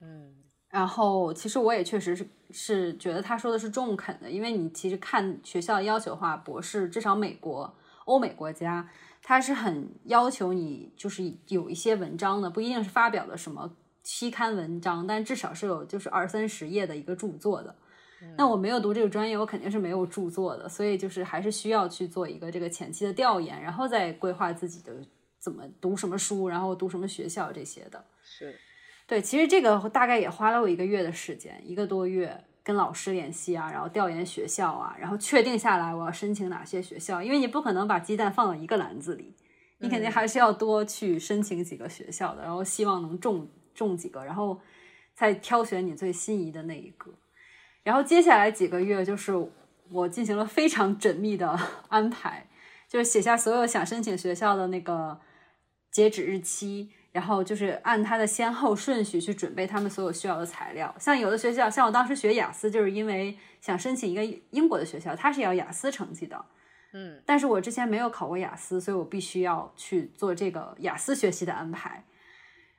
嗯然后，其实我也确实是是觉得他说的是中肯的，因为你其实看学校要求的话，博士至少美国、欧美国家，它是很要求你就是有一些文章的，不一定是发表的什么期刊文章，但至少是有就是二三十页的一个著作的。那我没有读这个专业，我肯定是没有著作的，所以就是还是需要去做一个这个前期的调研，然后再规划自己的怎么读什么书，然后读什么学校这些的。是对，其实这个大概也花了我一个月的时间，一个多月跟老师联系啊，然后调研学校啊，然后确定下来我要申请哪些学校，因为你不可能把鸡蛋放到一个篮子里，你肯定还是要多去申请几个学校的，然后希望能中中几个，然后再挑选你最心仪的那一个。然后接下来几个月就是我进行了非常缜密的 [LAUGHS] 安排，就是写下所有想申请学校的那个截止日期，然后就是按它的先后顺序去准备他们所有需要的材料。像有的学校，像我当时学雅思，就是因为想申请一个英国的学校，它是要雅思成绩的。嗯但是我之前没有考过雅思，所以我必须要去做这个雅思学习的安排。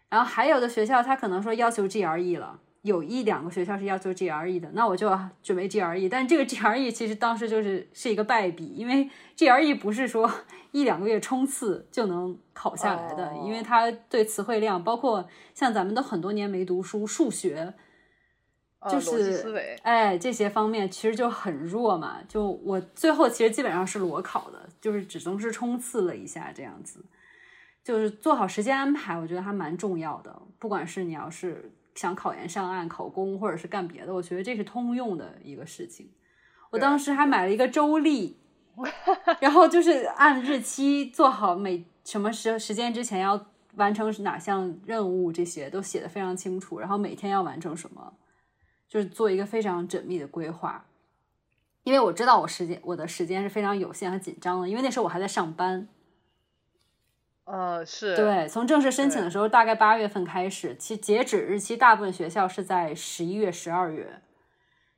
然后还有的学校他可能说要求 GRE 了，有一两个学校是要做 GRE 的，那我就要准备 GRE。但这个 GRE 其实当时就是是一个败笔，因为 GRE 不是说 [LAUGHS] 一两个月冲刺就能考下来的，哦因为它对词汇量，包括像咱们都很多年没读书，数学。就是哎，这些方面其实就很弱嘛。就我最后其实基本上是裸考的，就是只能是冲刺了一下这样子。就是做好时间安排，我觉得还蛮重要的。不管是你要是想考研上岸、考公，或者是干别的，我觉得这是通用的一个事情。我当时还买了一个周历，[LAUGHS] 然后就是按日期做好每什么时时间之前要完成哪项任务，这些都写的非常清楚。然后每天要完成什么，就是做一个非常缜密的规划。因为我知道我时间我的时间是非常有限和紧张的，因为那时候我还在上班。呃，是，对，从正式申请的时候，大概八月份开始，其截止日期大部分学校是在十一月、十二月，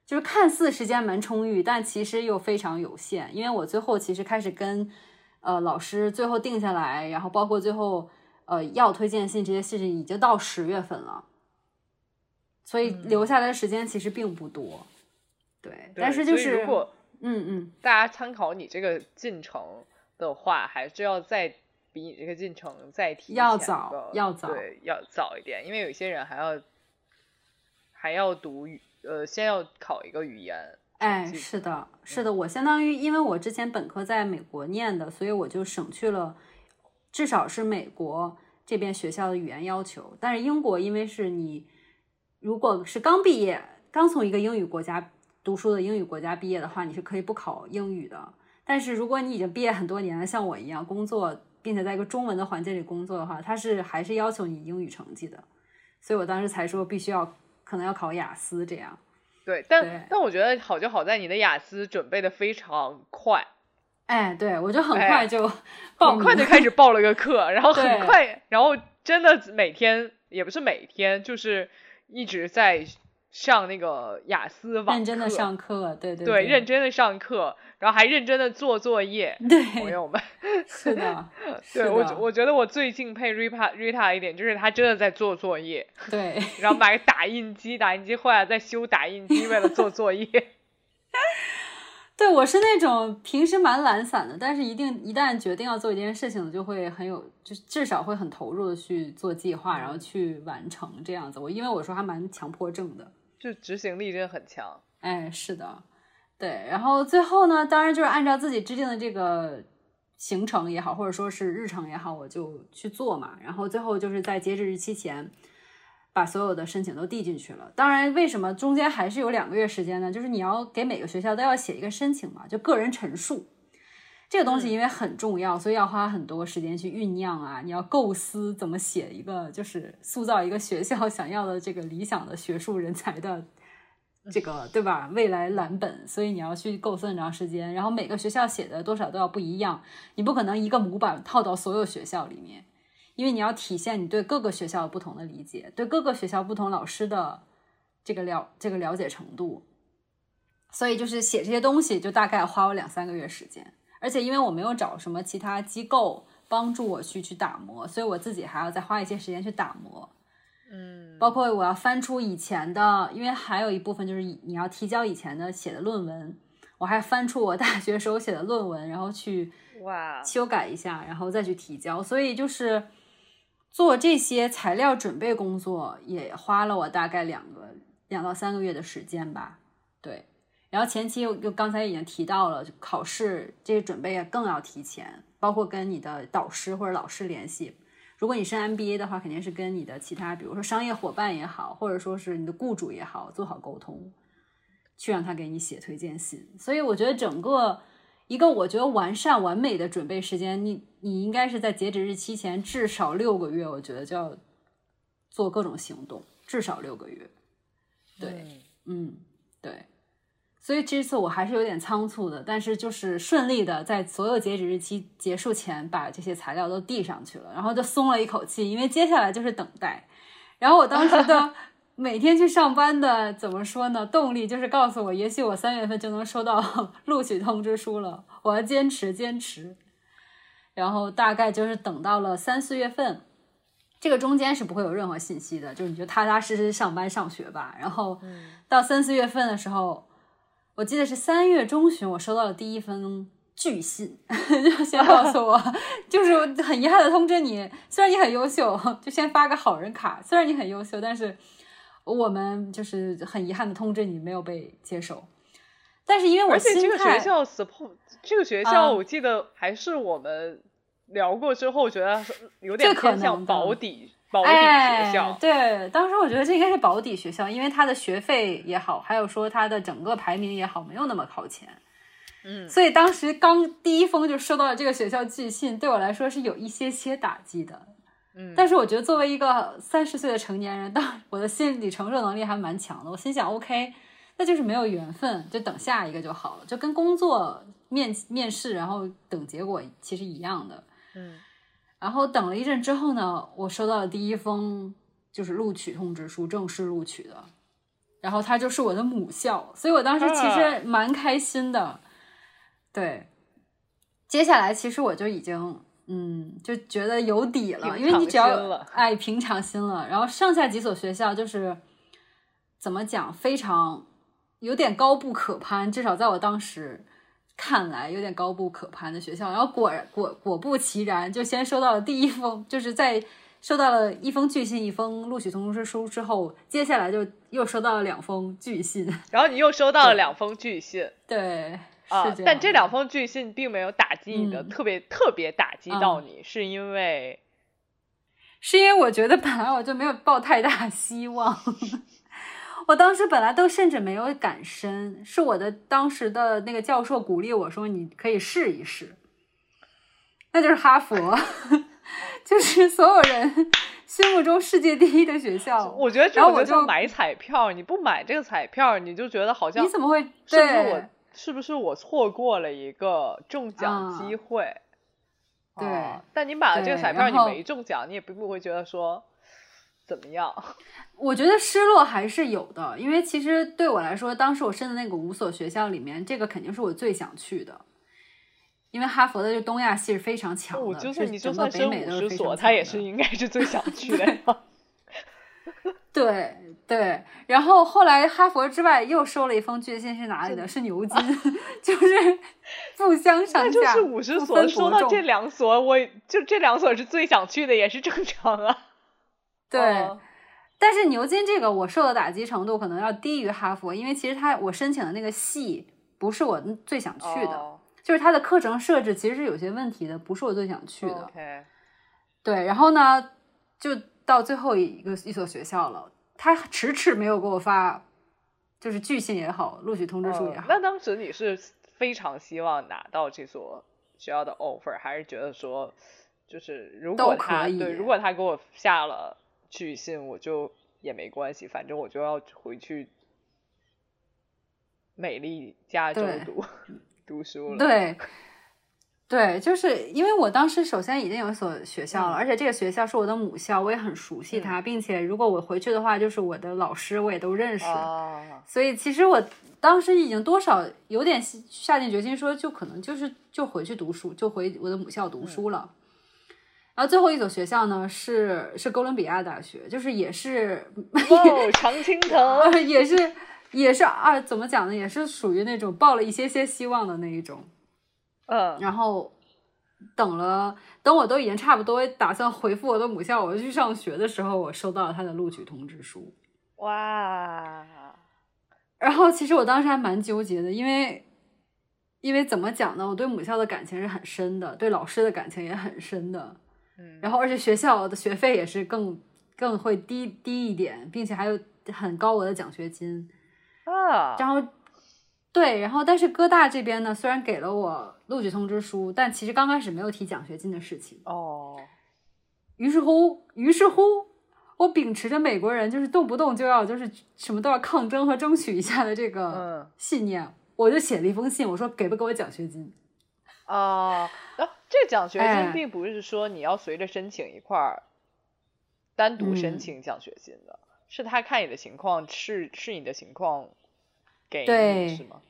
就是看似时间蛮充裕，但其实又非常有限。因为我最后其实开始跟呃老师最后定下来，然后包括最后呃要推荐信这些事情，已经到十月份了，所以嗯留下来的时间其实并不多。对，对但是就是如果嗯嗯，大家参考你这个进程的话，还是要再比你这个进程再提前要早个要早对，要早一点，因为有些人还要还要读语，呃，先要考一个语言。哎，是的，是的，我相当于因为我之前本科在美国念的，所以我就省去了至少是美国这边学校的语言要求。但是英国因为是你如果是刚毕业，刚从一个英语国家读书的英语国家毕业的话，你是可以不考英语的。但是如果你已经毕业很多年了，像我一样工作，并且在一个中文的环境里工作的话，它是还是要求你英语成绩的。所以我当时才说必须要可能要考雅思这样。对，但对但我觉得好就好在你的雅思准备的非常快，哎，对我就很哎快就报名很快就开始报了个课，然后很快，然后真的每天也不是每天，就是一直在上那个雅思网认真的上课，对对对，认真的上课，然后还认真的做作业，对朋，友们。[LAUGHS] 是的，[LAUGHS] 对我的我觉得我最敬佩 Rita Rita 一点就是她真的在做作业，对然后买个 [LAUGHS] 打印机，打印机坏了在修打印机，为了做作业。对，我是那种平时蛮懒散的，但是一定一旦决定要做一件事情，就会很有，就至少会很投入的去做计划，然后去完成这样子。我因为我说还蛮强迫症的，就执行力真的很强。哎，是的，对。然后最后呢，当然就是按照自己制定的这个行程也好，或者说是日程也好，我就去做嘛。然后最后就是在截止日期前。把所有的申请都递进去了。当然，为什么中间还是有两个月时间呢？就是你要给每个学校都要写一个申请嘛，就个人陈述。这个东西因为很重要，所以要花很多时间去酝酿啊。你要构思怎么写一个，就是塑造一个学校想要的这个理想的学术人才的这个，对吧？未来蓝本，所以你要去构思很长时间。然后每个学校写的多少都要不一样，你不可能一个模板套到所有学校里面。因为你要体现你对各个学校不同的理解，对各个学校不同老师的这个了这个了解程度，所以就是写这些东西就大概花我两三个月时间，而且因为我没有找什么其他机构帮助我去去打磨，所以我自己还要再花一些时间去打磨，嗯，包括我要翻出以前的，因为还有一部分就是你要提交以前的写的论文，我还翻出我大学时候写的论文，然后去哇，修改一下，然后再去提交。所以就是做这些材料准备工作，也花了我大概两个两到三个月的时间吧。对，然后前期又又刚才已经提到了，考试这些准备也更要提前，包括跟你的导师或者老师联系。如果你是 MBA 的话，肯定是跟你的其他，比如说商业伙伴也好，或者说是你的雇主也好，做好沟通，去让他给你写推荐信。所以我觉得整个一个我觉得完善完美的准备时间，你你应该是在截止日期前至少六个月，我觉得就要做各种行动，至少六个月。对，嗯嗯，对。所以这次我还是有点仓促的，但是就是顺利的在所有截止日期结束前把这些材料都递上去了，然后就松了一口气，因为接下来就是等待。然后我当时的 [LAUGHS] 每天去上班的怎么说呢？动力就是告诉我，也许我三月份就能收到 [LAUGHS] 录取通知书了。我要坚持坚持。然后大概就是等到了三四月份，这个中间是不会有任何信息的，就是你就踏踏实实上班上学吧。然后到三四月份的时候，我记得是三月中旬，我收到了第一封拒信，[LAUGHS] 就先告诉我，[LAUGHS] 就是很遗憾的通知你，虽然你很优秀，就先发个好人卡。虽然你很优秀，但是我们就是很遗憾的通知你没有被接受。但是因为我而且这个学校 support 这个学啊校，我记得还是我们聊过之后，觉得有点偏向能保底保底哎，学校。对，当时我觉得这应该是保底学校，因为它的学费也好，还有说它的整个排名也好，没有那么靠前。嗯，所以当时刚第一封就收到了这个学校拒信，对我来说是有一些些打击的。嗯，但是我觉得作为一个三十岁的成年人，当我的心理承受能力还蛮强的。我心想，OK，那就是没有缘分，就等下一个就好了，就跟工作面面试，然后等结果其实一样的。嗯然后等了一阵之后呢，我收到了第一封就是录取通知书，正式录取的。然后它就是我的母校，所以我当时其实蛮开心的。对，接下来其实我就已经嗯就觉得有底了，因为你只要平常心了哎平常心了。然后剩下几所学校就是怎么讲，非常有点高不可攀，至少在我当时看来有点高不可攀的学校。然后果然果果不其然，就先收到了第一封，就是在收到了一封拒信、一封录取通知书之后，接下来就又收到了两封拒信。[LAUGHS] 然后你又收到了两封拒信对，啊是，但这两封拒信并没有打击你的，嗯特别特别打击到嗯你，是因为是因为我觉得本来我就没有抱太大希望，[LAUGHS] 我当时本来都甚至没有敢申，是我的当时的那个教授鼓励我说你可以试一试，那就是哈佛，[LAUGHS] 就是所有人 [LAUGHS] 心目中世界第一的学校。我觉得这然后我就买彩票，你不买这个彩票，你就觉得好像你怎么会是不是对我是不是我错过了一个中奖嗯机会？对啊但你买了这个彩票，你没中奖，你也并不会觉得说怎么样。[LAUGHS] 我觉得失落还是有的，因为其实对我来说，当时我申的那个五所学校里面，这个肯定是我最想去的，因为哈佛的这东亚系是非常强的，我就是算你就算升五十所，他也是应该是最想去的。对 [LAUGHS] 对，然后后来哈佛之外又收了一封拒信，是哪里的？[LAUGHS] 是牛津，就是不相上下就，是五十所，说到这两所，我就这两所是最想去的，也是正常啊。对。哦但是牛津这个我受的打击程度可能要低于哈佛，因为其实他我申请的那个系不是我最想去的，哦就是它的课程设置其实是有些问题的，不是我最想去的。对，然后呢，就到最后一个一所学校了，他迟迟没有给我发，就是拒信也好，录取通知书也好。哦那当时你是非常希望拿到这所学校的 offer，还是觉得说，就是如果他可以对，如果他给我下了拒信，我就也没关系，反正我就要回去美丽加州读读书了。对，对，就是因为我当时首先已经有一所学校了，嗯而且这个学校是我的母校，我也很熟悉它，并且如果我回去的话，就是我的老师我也都认识，啊，所以其实我当时已经多少有点下定决心说，就可能就是就回去读书，就回我的母校读书了。然后最后一所学校呢是是哥伦比亚大学，就是也是哦，常青藤，[LAUGHS] 也是也是啊，怎么讲呢？也是属于那种抱了一些些希望的那一种。嗯，然后等了，等我都已经差不多打算回复我的母校，我就去上学的时候，我收到了他的录取通知书。哇，然后其实我当时还蛮纠结的，因为因为怎么讲呢？我对母校的感情是很深的，对老师的感情也很深的。嗯，然后而且学校的学费也是更更会低低一点，并且还有很高额的奖学金。啊，然后对，然后但是哥大这边呢，虽然给了我录取通知书，但其实刚开始没有提奖学金的事情。哦，于是乎，于是乎，我秉持着美国人就是动不动就要就是什么都要抗争和争取一下的这个嗯信念，我就写了一封信，我说给不给我奖学金？啊，然后这个奖学金哎并不是说你要随着申请一块儿单独申嗯请奖学金的，是他看你的情况，是是你的情况给对你是吗？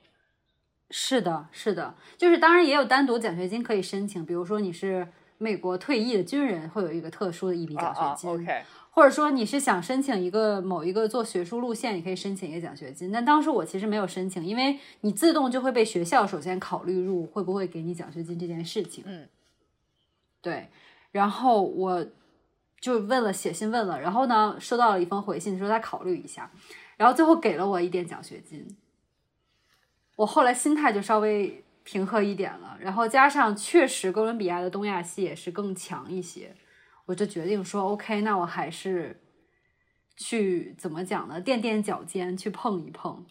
是的，是的，就是当然也有单独奖学金可以申请，比如说你是美国退役的军人，会有一个特殊的一笔奖学金。，OK，或者说你是想申请一个某一个做学术路线，你可以申请一个奖学金。但当时我其实没有申请，因为你自动就会被学校首先考虑入会不会给你奖学金这件事情。嗯，对。然后我就问了，写信问了，然后呢，收到了一封回信，说他考虑一下，然后最后给了我一点奖学金。我后来心态就稍微平和一点了，然后加上确实哥伦比亚的东亚系也是更强一些，我就决定说，OK，那我还是去怎么讲呢？垫垫脚尖，去碰一碰，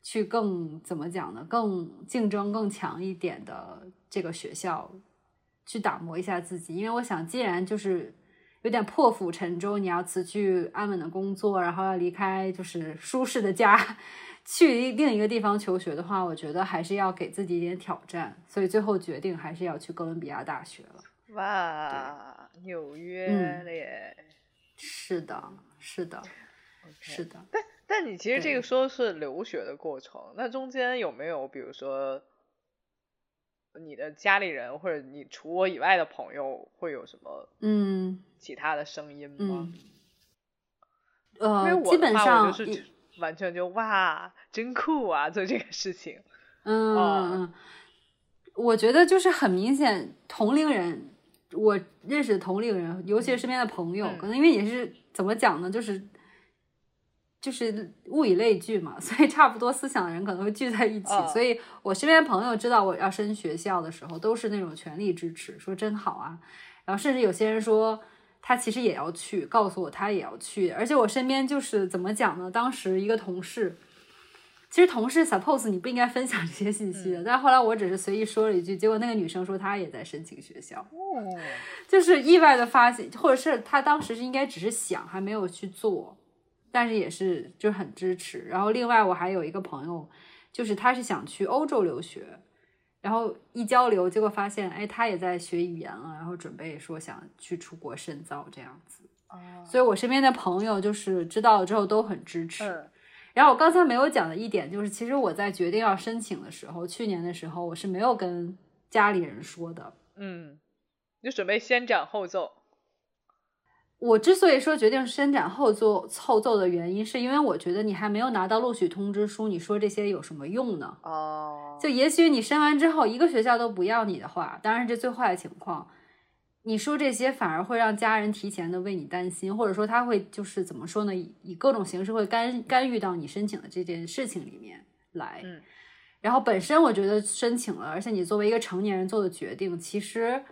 去更怎么讲呢？更竞争更强一点的这个学校，去打磨一下自己。因为我想，既然就是有点破釜沉舟，你要辞去安稳的工作，然后要离开就是舒适的家。去另一个地方求学的话，我觉得还是要给自己一点挑战，所以最后决定还是要去哥伦比亚大学了。哇，纽约嗯了耶！是的，是的 [LAUGHS] 是的。但但你其实这个说是留学的过程，那中间有没有比如说你的家里人或者你除我以外的朋友会有什么嗯其他的声音吗？嗯，因为呃，我的话基本上一我就是完全就哇，真酷啊，做这个事情。嗯哦嗯，我觉得就是很明显，同龄人，我认识的同龄人，尤其是身边的朋友，嗯可能因为也是怎么讲呢，就是就是物以类聚嘛，[LAUGHS] 所以差不多思想的人可能会聚在一起。哦所以我身边的朋友知道我要升学校的时候，都是那种全力支持，说真好啊。然后甚至有些人说。他其实也要去，告诉我他也要去，而且我身边就是怎么讲呢？当时一个同事，其实同事 suppose 你不应该分享这些信息的，但后来我只是随意说了一句，结果那个女生说她也在申请学校，哦，[LAUGHS] 就是意外的发现，或者是她当时是应该只是想，还没有去做，但是也是就是很支持。然后另外我还有一个朋友，就是他是想去欧洲留学，然后一交流，结果发现哎他也在学语言了，然后准备说想去出国深造这样子。哦所以我身边的朋友就是知道了之后都很支持。嗯然后我刚才没有讲的一点就是，其实我在决定要申请的时候，去年的时候我是没有跟家里人说的。嗯，就准备先斩后奏。我之所以说决定先斩后奏后奏的原因，是因为我觉得你还没有拿到录取通知书，你说这些有什么用呢？哦，就也许你申完之后，一个学校都不要你的话，当然这最坏的情况，你说这些反而会让家人提前的为你担心，或者说他会就是怎么说呢，以以各种形式会干干预到你申请的这件事情里面来。嗯然后本身我觉得申请了，而且你作为一个成年人做的决定，其实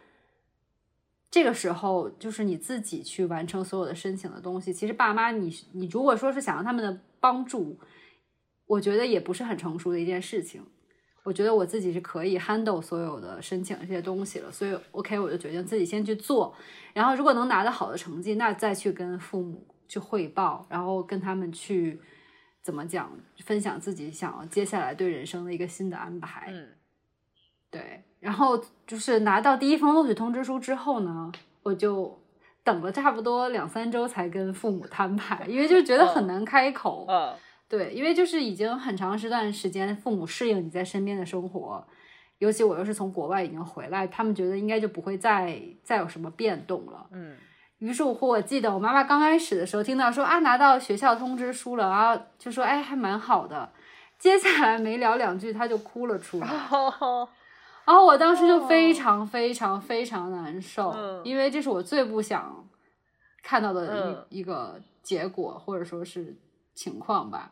这个时候就是你自己去完成所有的申请的东西。其实爸妈你，你如果说是想让他们的帮助，我觉得也不是很成熟的一件事情。我觉得我自己是可以 handle 所有的申请这些东西了，所以 OK，我就决定自己先去做。然后如果能拿到好的成绩，那再去跟父母去汇报，然后跟他们去怎么讲，分享自己想要接下来对人生的一个新的安排。嗯对，然后就是拿到第一封录取通知书之后呢，我就等了差不多两三周才跟父母摊牌，因为就觉得很难开口。嗯 [LAUGHS] 对，因为就是已经很长时段时间，父母适应你在身边的生活，尤其我又是从国外已经回来，他们觉得应该就不会再再有什么变动了。嗯。于是乎，我记得我妈妈刚开始的时候听到说啊拿到学校通知书了，然后就说哎还蛮好的，接下来没聊两句她就哭了出来。[LAUGHS] 哦，然后我当时就非常非常非常难受，嗯。因为这是我最不想看到的一、嗯。一个结果，或者说是情况吧。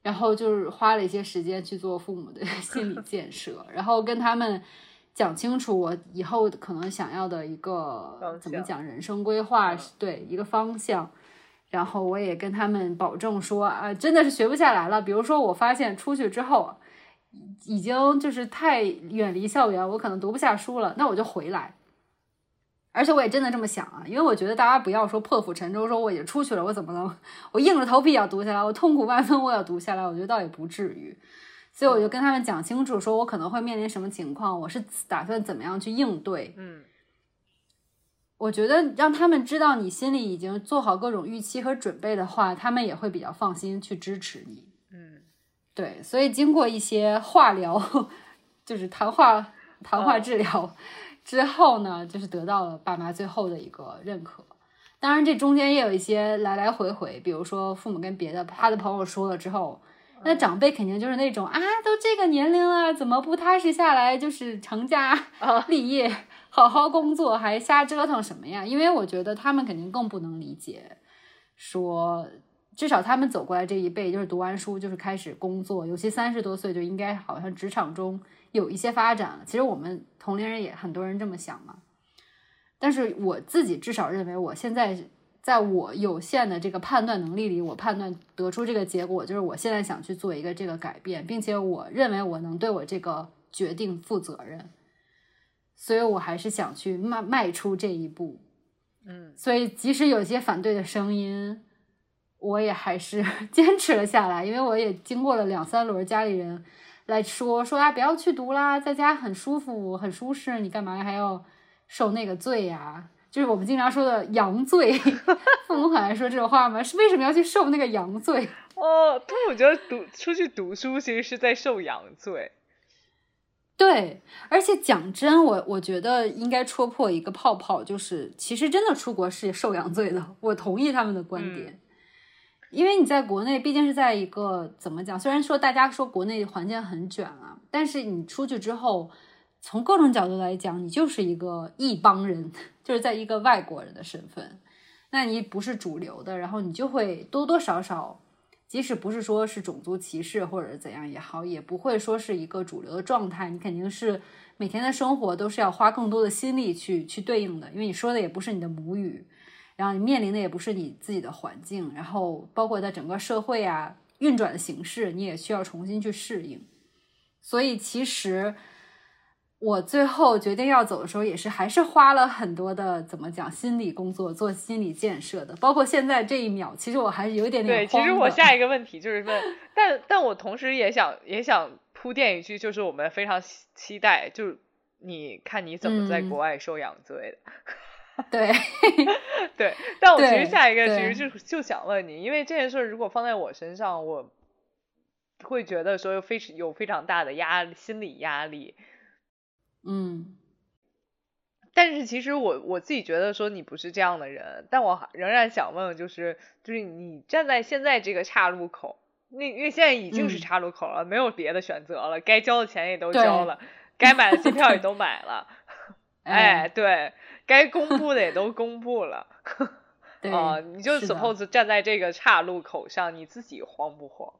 然后就是花了一些时间去做父母的 [LAUGHS] 心理建设，然后跟他们讲清楚我以后可能想要的一个怎么讲人生规划，嗯对一个方向。然后我也跟他们保证说啊，真的是学不下来了。比如说，我发现出去之后，已经就是太远离校园，我可能读不下书了，那我就回来。而且我也真的这么想啊，因为我觉得大家不要说破釜沉舟，说我已经出去了，我怎么能我硬着头皮也要读下来，我痛苦万分我也要读下来，我觉得倒也不至于。所以我就跟他们讲清楚，说我可能会面临什么情况，我是打算怎么样去应对。嗯我觉得让他们知道你心里已经做好各种预期和准备的话，他们也会比较放心去支持你。嗯，对，所以经过一些化疗，[LAUGHS] 就是谈话谈话治疗之后呢，就是得到了爸妈最后的一个认可。当然，这中间也有一些来来回回，比如说父母跟别的他的朋友说了之后，那长辈肯定就是那种啊，都这个年龄了，怎么不踏实下来，就是成家立业，好好工作，还瞎折腾什么呀？因为我觉得他们肯定更不能理解，说至少他们走过来这一辈，就是读完书就是开始工作，尤其三十多岁就应该好像职场中有一些发展了。其实我们同龄人也很多人这么想嘛。但是我自己至少认为，我现在在我有限的这个判断能力里，我判断得出这个结果，就是我现在想去做一个这个改变，并且我认为我能对我这个决定负责任，所以我还是想去迈迈出这一步。嗯，所以即使有些反对的声音，我也还是 [LAUGHS] 坚持了下来，因为我也经过了两三轮家里人来说说啊，不要去读啦，在家很舒服很舒适，你干嘛还要？受那个罪呀，就是我们经常说的阳罪。父母很爱说这种话吗？是为什么要去受那个阳罪？哦，但我觉得读出去读书其实是在受阳罪。对，而且讲真，我我觉得应该戳破一个泡泡，就是其实真的出国是受阳罪的。我同意他们的观点，因为你在国内毕竟是在一个怎么讲？虽然说大家说国内环境很卷啊，但是你出去之后。从各种角度来讲，你就是一个异邦人，[LAUGHS] 就是在一个外国人的身份，那你不是主流的，然后你就会多多少少，即使不是说是种族歧视或者怎样也好，也不会说是一个主流的状态。你肯定是每天的生活都是要花更多的心力去去对应的，因为你说的也不是你的母语，然后你面临的也不是你自己的环境，然后包括在整个社会啊运转的形式，你也需要重新去适应。所以其实。我最后决定要走的时候，也是还是花了很多的怎么讲心理工作，做心理建设的。包括现在这一秒，其实我还是有一点点对，其实我下一个问题就是问，但但我同时也想也想铺垫一句，就是我们非常期待，就是你看你怎么在国外受养之类的。[LAUGHS] 对。对，但我其实下一个其实就就想问你，因为这件事如果放在我身上，我会觉得说有非常有非常大的压力，心理压力。嗯，但是其实我我自己觉得说你不是这样的人，但我仍然想问，就是就是你站在现在这个岔路口，那因为现在已经是岔路口了，没有别的选择了，该交的钱也都交了，该买的机票也都买了，哎，对，该公布的也都公布了，[LAUGHS] 啊，你就 suppose 站在这个岔路口上，你自己慌不慌？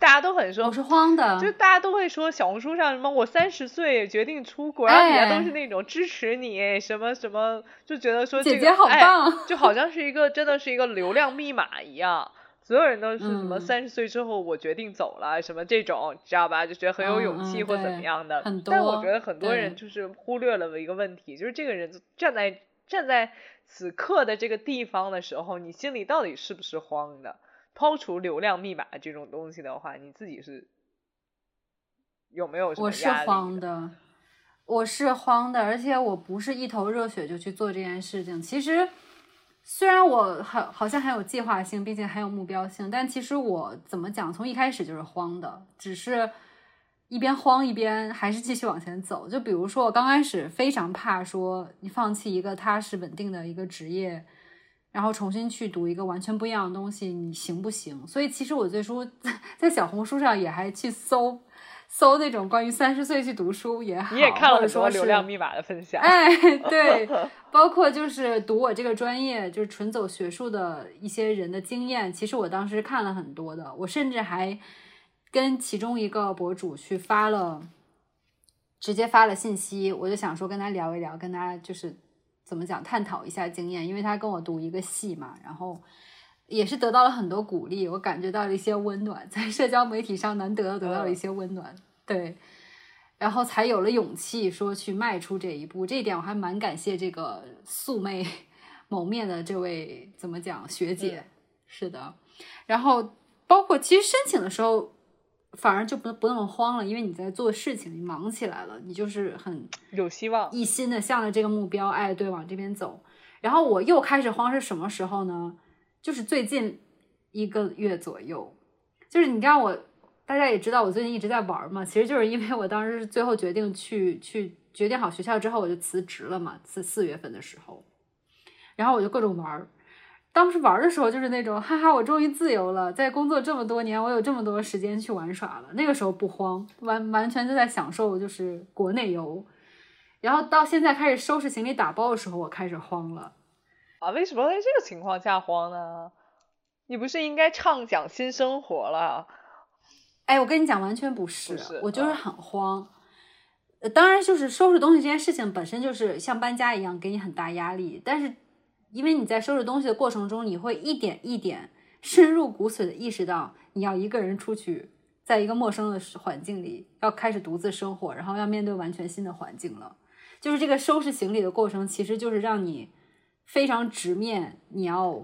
大家都很说，我是慌的，就大家都会说小红书上什么我三十岁决定出国，然后底下都是那种支持你什么什么，就觉得说姐姐好棒，就好像是一个真的是一个流量密码一样，所有人都是什么三十岁之后我决定走了什么这种，知道吧？就觉得很有勇气或怎么样的。但我觉得很多人就是忽略了一个问题，就是这个人站在站在此刻的这个地方的时候，你心里到底是不是慌的？抛除流量密码这种东西的话，你自己是有没有？我是慌的，我是慌的，而且我不是一头热血就去做这件事情。其实虽然我很好像很有计划性，并且很有目标性，但其实我怎么讲，从一开始就是慌的，只是一边慌一边还是继续往前走。就比如说，我刚开始非常怕说你放弃一个踏实稳定的一个职业。然后重新去读一个完全不一样的东西，你行不行？所以其实我最初在 [LAUGHS] 在小红书上也还去搜搜那种关于三十岁去读书也好，你也看了很多流量密码的分享。哎，[LAUGHS] 对，包括就是读我这个专业，就是纯走学术的一些人的经验，其实我当时看了很多的。我甚至还跟其中一个博主去发了，直接发了信息，我就想说跟他聊一聊，跟他就是。怎么讲？探讨一下经验，因为他跟我读一个系嘛，然后也是得到了很多鼓励，我感觉到了一些温暖，在社交媒体上难得得到了一些温暖，对，然后才有了勇气说去迈出这一步。这一点我还蛮感谢这个素昧谋面的这位怎么讲学姐，是的，然后包括其实申请的时候。反而就不不那么慌了，因为你在做事情，你忙起来了，你就是很有希望，一心的向着这个目标，哎，对，往这边走。然后我又开始慌是什么时候呢？就是最近一个月左右，就是你让我大家也知道我最近一直在玩嘛，其实就是因为我当时最后决定去去决定好学校之后我就辞职了嘛，四四月份的时候，然后我就各种玩。当时玩的时候就是那种，哈哈，我终于自由了，在工作这么多年，我有这么多时间去玩耍了。那个时候不慌，完完全就在享受，就是国内游。然后到现在开始收拾行李打包的时候，我开始慌了。啊，为什么在这个情况下慌呢？你不是应该畅想新生活了？哎，我跟你讲，完全不是，不是我就是啊很慌。呃，当然，就是收拾东西这件事情本身就是像搬家一样给你很大压力，但是因为你在收拾东西的过程中，你会一点一点深入骨髓的意识到，你要一个人出去，在一个陌生的环境里，要开始独自生活，然后要面对完全新的环境了。就是这个收拾行李的过程，其实就是让你非常直面你要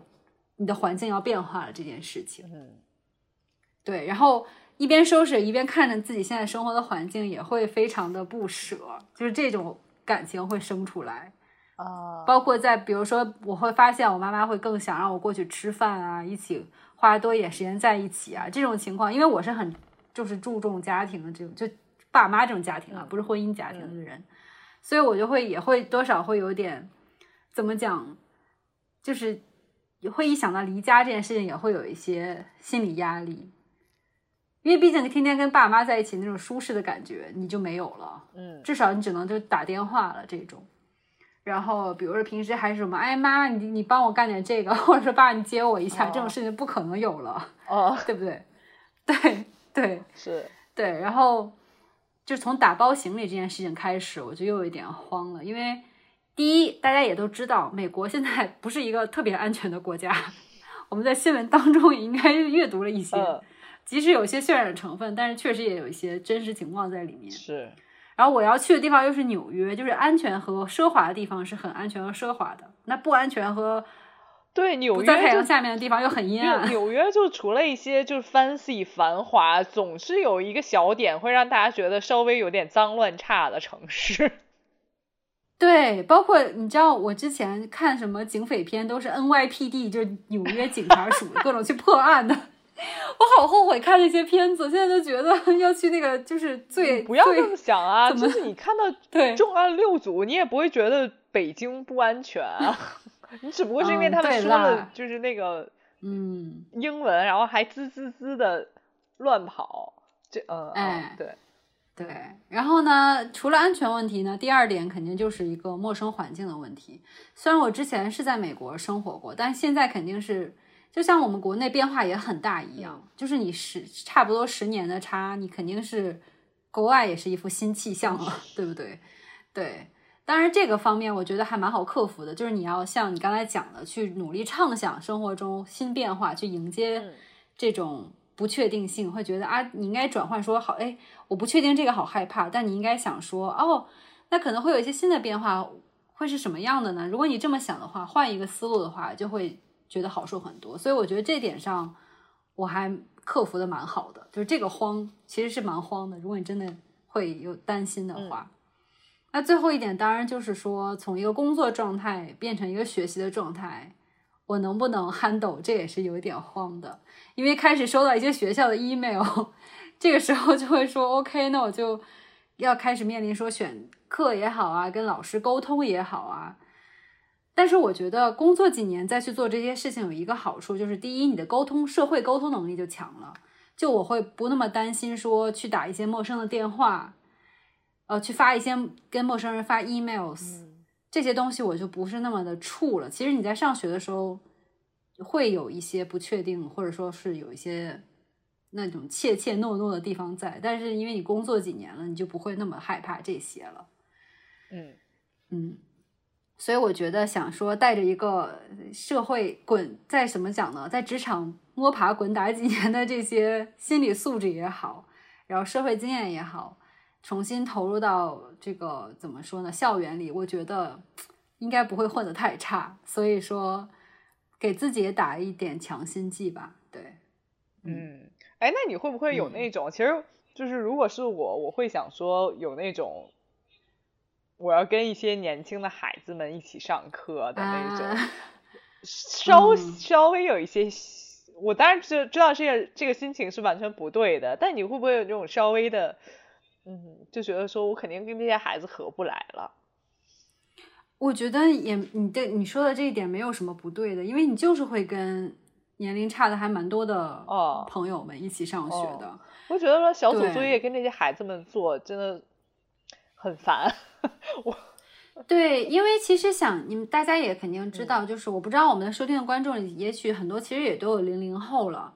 你的环境要变化了这件事情。嗯。对，然后一边收拾一边看着自己现在生活的环境，也会非常的不舍，就是这种感情会生出来。啊，包括在比如说，我会发现我妈妈会更想让我过去吃饭啊，一起花多一点时间在一起啊，这种情况，因为我是很就是注重家庭的这种，就爸妈这种家庭啊，嗯。不是婚姻家庭的人，所以我就会也会多少会有点怎么讲，就是会一想到离家这件事情，也会有一些心理压力。因为毕竟天天跟爸妈在一起那种舒适的感觉你就没有了，嗯至少你只能就打电话了这种。然后比如说平时还是什么，哎妈妈你你帮我干点这个，或者说爸你接我一下，哦这种事情不可能有了，哦，[LAUGHS] 对不对？[LAUGHS] 对对是对，然后就从打包行李这件事情开始，我就又有一点慌了，因为第一大家也都知道，美国现在不是一个特别安全的国家，我们在新闻当中也应该阅读了一些，嗯即使有些渲染成分，但是确实也有一些真实情况在里面。是然后我要去的地方又是纽约，就是安全和奢华的地方是很安全和奢华的，那不安全和对纽约在太阳下面的地方又很阴纽暗。纽约就除了一些就是 fancy 繁华，总是有一个小点会让大家觉得稍微有点脏乱差的城市。对，包括你知道，我之前看什么警匪片都是 NYPD，就是纽约警察署 [LAUGHS] 各种去破案的。我好后悔看那些片子，现在就觉得 [LAUGHS] 要去那个就是最最不要这么想啊，就是你看到 [LAUGHS] 对重案六组，你也不会觉得北京不安全啊，你只不过是因为嗯他们说了就是那个嗯。英文，然后还滋滋滋的乱跑，这嗯哎嗯对，对，然后呢，除了安全问题呢，第二点肯定就是一个陌生环境的问题。虽然我之前是在美国生活过，但现在肯定是就像我们国内变化也很大一样，就是你十差不多十年的差，你肯定是国外也是一副新气象了，对不对？对。当然，这个方面我觉得还蛮好克服的，就是你要像你刚才讲的，去努力畅想生活中新变化，去迎接嗯这种不确定性，会觉得啊，你应该转换说好，哎，我不确定这个好害怕，但你应该想说，哦，那可能会有一些新的变化，会是什么样的呢？如果你这么想的话，换一个思路的话，就会觉得好受很多。所以我觉得这点上我还克服的蛮好的，就是这个慌其实是蛮慌的。如果你真的会有担心的话，那最后一点当然就是说，从一个工作状态变成一个学习的状态，我能不能 handle，这也是有一点慌的。因为开始收到一些学校的 email，[LAUGHS] 这个时候就会说 OK，那我就要开始面临说选课也好啊，跟老师沟通也好啊。但是我觉得工作几年再去做这些事情有一个好处，就是第一，你的沟通社会沟通能力就强了，就我会不那么担心说去打一些陌生的电话，呃，去发一些跟陌生人发 emails，、这些东西我就不是那么的怵了。其实你在上学的时候会有一些不确定，或者说是有一些那种怯怯懦懦的地方在，但是因为你工作几年了，你就不会那么害怕这些了。嗯嗯，所以我觉得想说带着一个社会滚在怎么讲呢，在职场摸爬滚打几年的这些心理素质也好，然后社会经验也好，重新投入到这个怎么说呢校园里，我觉得应该不会混得太差。所以说，给自己也打一点强心剂吧。对，嗯，哎，那你会不会有嗯那种，其实就是如果是我，我会想说有那种我要跟一些年轻的孩子们一起上课的那种，啊 [LAUGHS] 稍嗯稍微有一些。我当然知知道这个这个心情是完全不对的，但你会不会有这种稍微的，嗯，就觉得说我肯定跟这些孩子合不来了？我觉得也你对你说的这一点没有什么不对的，因为你就是会跟年龄差的还蛮多的哦朋友们一起上学的。我觉得说小组作业跟这些孩子们做真的很烦。[LAUGHS] 我 [LAUGHS] 对，因为其实想你们大家也肯定知嗯道，就是我不知道我们的收听的观众里，也许很多其实也都有零零后了。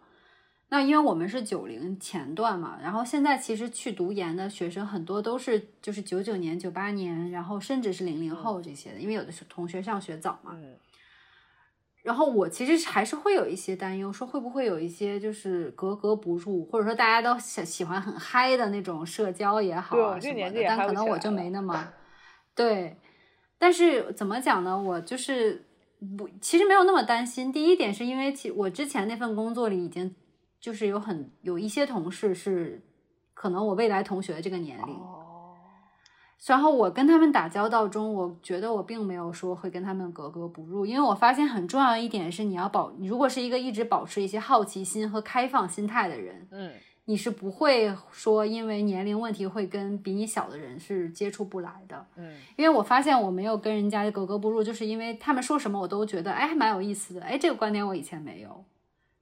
那因为我们是九零前段嘛，然后现在其实去读研的学生很多都是就是九九年、九八年，然后甚至是零零后这些的，因为有的是同学上学早嘛。嗯然后我其实还是会有一些担忧，说会不会有一些就是格格不入，或者说大家都喜喜欢很嗨的那种社交也好啊什么的，但可能我就没那么 [LAUGHS] 对。但是怎么讲呢？我就是不，其实没有那么担心。第一点是因为其我之前那份工作里已经就是有很有一些同事是可能我未来同学的这个年龄，哦，然后我跟他们打交道中，我觉得我并没有说会跟他们格格不入，因为我发现很重要的一点是，你要保，你如果是一个一直保持一些好奇心和开放心态的人，嗯你是不会说因为年龄问题会跟比你小的人是接触不来的。嗯因为我发现我没有跟人家格格不入，就是因为他们说什么我都觉得哎还蛮有意思的，哎这个观点我以前没有。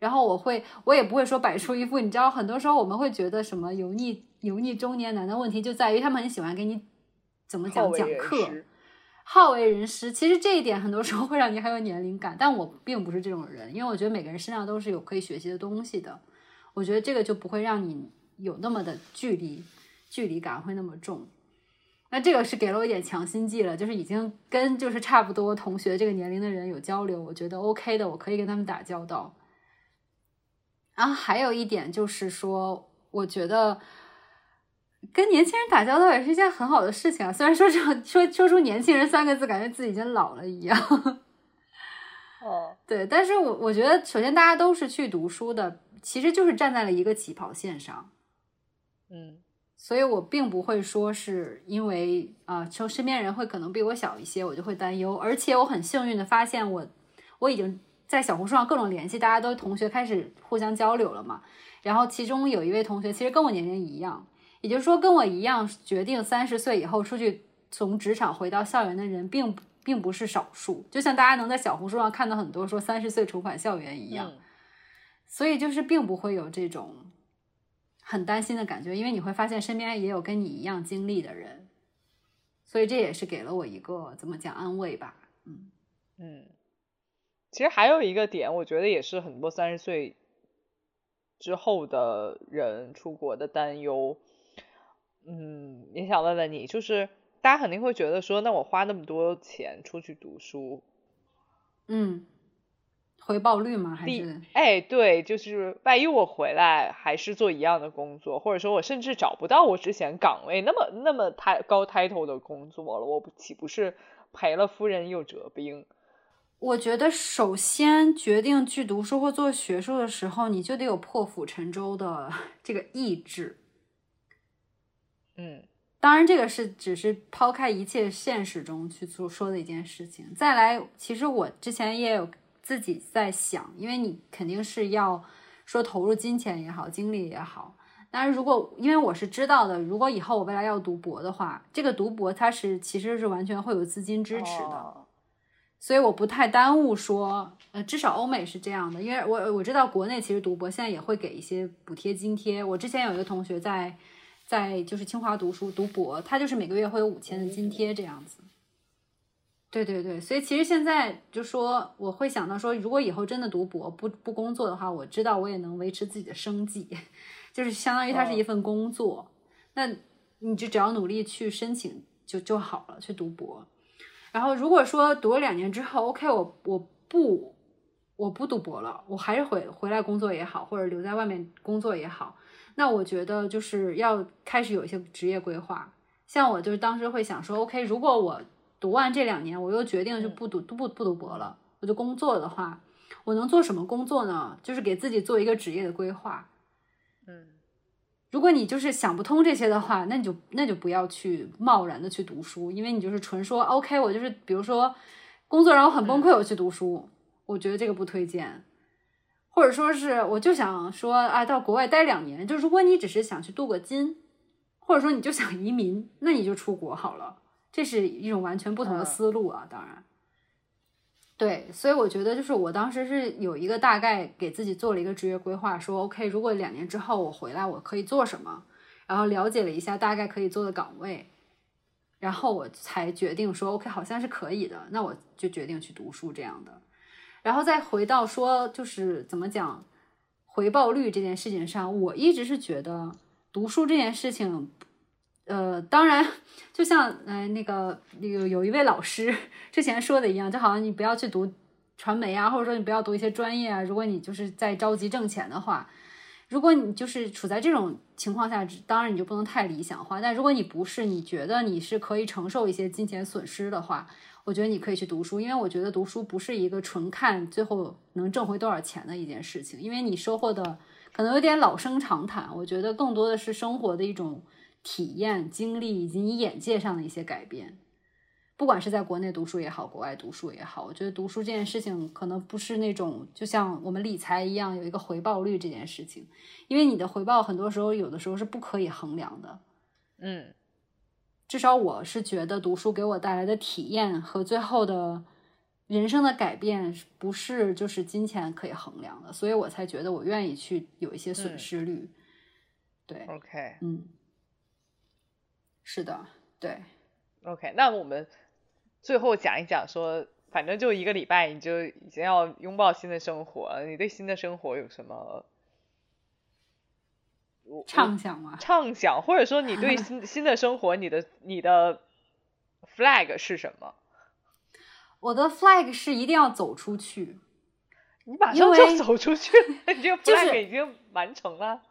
然后我会，我也不会说摆出一副，你知道，很多时候我们会觉得什么油腻油腻中年男的问题就在于他们很喜欢给你怎么讲讲课，好为人师。其实这一点很多时候会让你很有年龄感，但我并不是这种人，因为我觉得每个人身上都是有可以学习的东西的。我觉得这个就不会让你有那么的距离，距离感会那么重。那这个是给了我一点强心剂了，就是已经跟就是差不多同学这个年龄的人有交流，我觉得 OK 的，我可以跟他们打交道。然后还有一点就是说，我觉得跟年轻人打交道也是一件很好的事情啊。虽然说这说说出“年轻人”三个字，感觉自己已经老了一样。哦，[LAUGHS] 对，但是我我觉得，首先大家都是去读书的，其实就是站在了一个起跑线上。嗯所以我并不会说是因为啊，就、身边人会可能比我小一些，我就会担忧。而且我很幸运的发现我，我已经在小红书上各种联系，大家都同学开始互相交流了嘛。然后其中有一位同学其实跟我年龄一样，也就是说跟我一样决定三十岁以后出去从职场回到校园的人并不并不是少数。就像大家能在小红书上看到很多说三十岁重返校园一样。嗯所以就是并不会有这种很担心的感觉，因为你会发现身边也有跟你一样经历的人，所以这也是给了我一个怎么讲安慰吧。嗯嗯，其实还有一个点，我觉得也是很多三十岁之后的人出国的担忧。嗯，也想问问你，就是大家肯定会觉得说，那我花那么多钱出去读书，嗯，回报率吗？还是哎，对，就是万一我回来还是做一样的工作，或者说我甚至找不到我之前岗位那么那么太高 title 的工作了，我不岂不是赔了夫人又折兵？我觉得首先决定去读书或做学术的时候，你就得有破釜沉舟的 [LAUGHS] 这个意志。嗯当然，这个是只是抛开一切现实中去做说的一件事情。再来，其实我之前也有自己在想，因为你肯定是要说投入金钱也好，精力也好。但是如果因为我是知道的，如果以后我未来要读博的话，这个读博它是其实是完全会有资金支持的。哦所以我不太耽误说，呃，至少欧美是这样的，因为我我知道国内其实读博现在也会给一些补贴津贴。我之前有一个同学在在就是清华读书读博，他就是每个月会有五千的津贴这样子。对对对，所以其实现在就说我会想到说，如果以后真的读博不不工作的话，我知道我也能维持自己的生计，[LAUGHS] 就是相当于它是一份工作。那你就只要努力去申请就就好了，去读博。然后如果说读了两年之后，OK，我我不我不读博了，我还是回回来工作也好，或者留在外面工作也好，那我觉得就是要开始有一些职业规划。像我就是当时会想说，OK，如果我读完这两年，我又决定就不读、不不读博了，我就工作的话，我能做什么工作呢？就是给自己做一个职业的规划。嗯如果你就是想不通这些的话，那你就那就不要去贸然的去读书，因为你就是纯说 OK，我就是比如说工作让我很崩溃，我去读书，我觉得这个不推荐。或者说是我就想说啊，到国外待两年，就如果你只是想去镀个金，或者说你就想移民，那你就出国好了，这是一种完全不同的思路啊，当然。对，所以我觉得就是我当时是有一个大概给自己做了一个职业规划，说 OK，如果两年之后我回来，我可以做什么，然后了解了一下大概可以做的岗位，然后我才决定说 OK，好像是可以的，那我就决定去读书这样的。然后再回到说就是怎么讲回报率这件事情上，我一直是觉得读书这件事情。呃，当然，就像呃那个有有一位老师之前说的一样，就好像你不要去读传媒啊，或者说你不要读一些专业啊。如果你就是在着急挣钱的话，如果你就是处在这种情况下，当然你就不能太理想化。但如果你不是，你觉得你是可以承受一些金钱损失的话，我觉得你可以去读书，因为我觉得读书不是一个纯看最后能挣回多少钱的一件事情，因为你收获的可能有点老生常谈。我觉得更多的是生活的一种。体验、经历以及你眼界上的一些改变，不管是在国内读书也好，国外读书也好，我觉得读书这件事情可能不是那种就像我们理财一样有一个回报率这件事情，因为你的回报很多时候有的时候是不可以衡量的。嗯，至少我是觉得读书给我带来的体验和最后的人生的改变不是就是金钱可以衡量的，所以我才觉得我愿意去有一些损失率。对，OK，嗯。是的，对，OK，那我们最后讲一讲，说反正就一个礼拜，你就已经要拥抱新的生活。你对新的生活有什么畅想吗？畅想，或者说你对新 [LAUGHS] 新的生活，你的你的 flag 是什么？我的 flag 是一定要走出去。你马上就走出去了，[LAUGHS] 你这个 flag 已经完成了。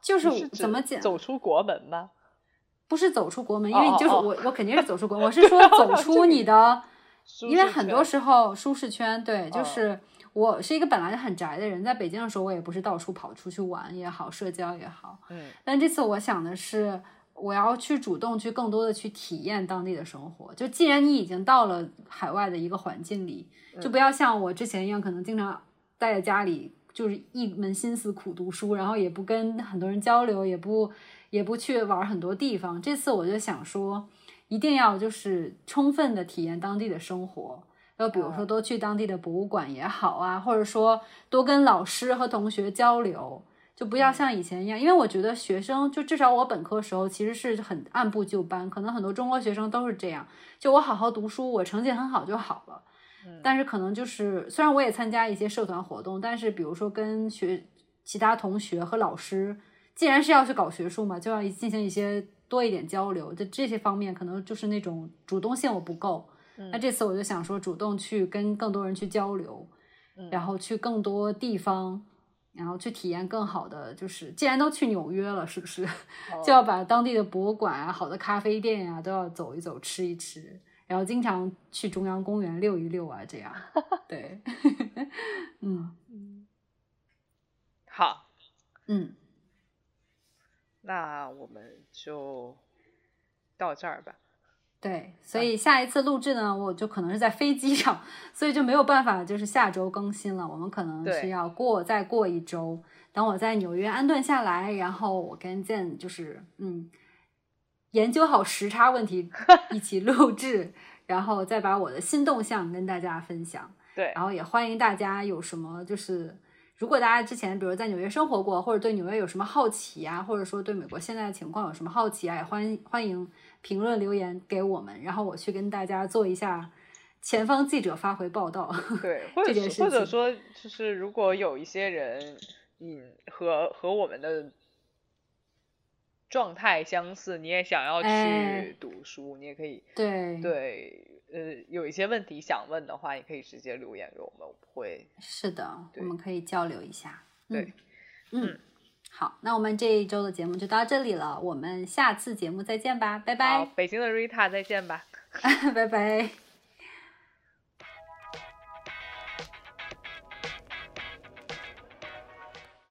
就是怎么讲？走出国门吗？不是走出国门，因为就是我，我肯定是走出国。我是说 [LAUGHS] 走出你的，因为很多时候舒适圈，对，就是我是一个本来就很宅的人，在北京的时候，我也不是到处跑出去玩也好，社交也好，嗯。但这次我想的是，我要去主动去更多的去体验当地的生活。就既然你已经到了海外的一个环境里，就不要像我之前一样，可能经常待在家里，就是一门心思苦读书，然后也不跟很多人交流，也不。也不去玩很多地方，这次我就想说，一定要就是充分的体验当地的生活，要比如说多去当地的博物馆也好啊，或者说多跟老师和同学交流，就不要像以前一样，因为我觉得学生就至少我本科时候其实是很按部就班，可能很多中国学生都是这样，就我好好读书，我成绩很好就好了。但是可能就是虽然我也参加一些社团活动，但是比如说跟学其他同学和老师。既然是要去搞学术嘛，就要进行一些多一点交流，就这些方面可能就是那种主动性我不够。那这次我就想说，主动去跟更多人去交流，然后去更多地方，然后去体验更好的。就是既然都去纽约了，是不是 [LAUGHS] 就要把当地的博物馆啊、好的咖啡店呀都要走一走、吃一吃，然后经常去中央公园溜一溜啊？这样，[LAUGHS] 对，[LAUGHS] 嗯，好，嗯。那我们就到这儿吧。对，所以下一次录制呢，我就可能是在飞机上，所以就没有办法，就是下周更新了。我们可能是要过再过一周，等我在纽约安顿下来，然后我跟建就是嗯研究好时差问题，[LAUGHS] 一起录制，然后再把我的新动向跟大家分享。对，然后也欢迎大家有什么就是。如果大家之前比如在纽约生活过，或者对纽约有什么好奇啊，或者说对美国现在的情况有什么好奇啊，也欢欢迎评论留言给我们，然后我去跟大家做一下前方记者发回报道。对，或者 [LAUGHS] 或者说就是如果有一些人，嗯，和和我们的状态相似，你也想要去读书，你也可以。对对。呃，有一些问题想问的话，也可以直接留言给我们，我会是的，我们可以交流一下。对，嗯，好，那我们这一周的节目就到这里了，我们下次节目再见吧，拜拜。北京的 Rita 再见吧，[LAUGHS] 拜拜。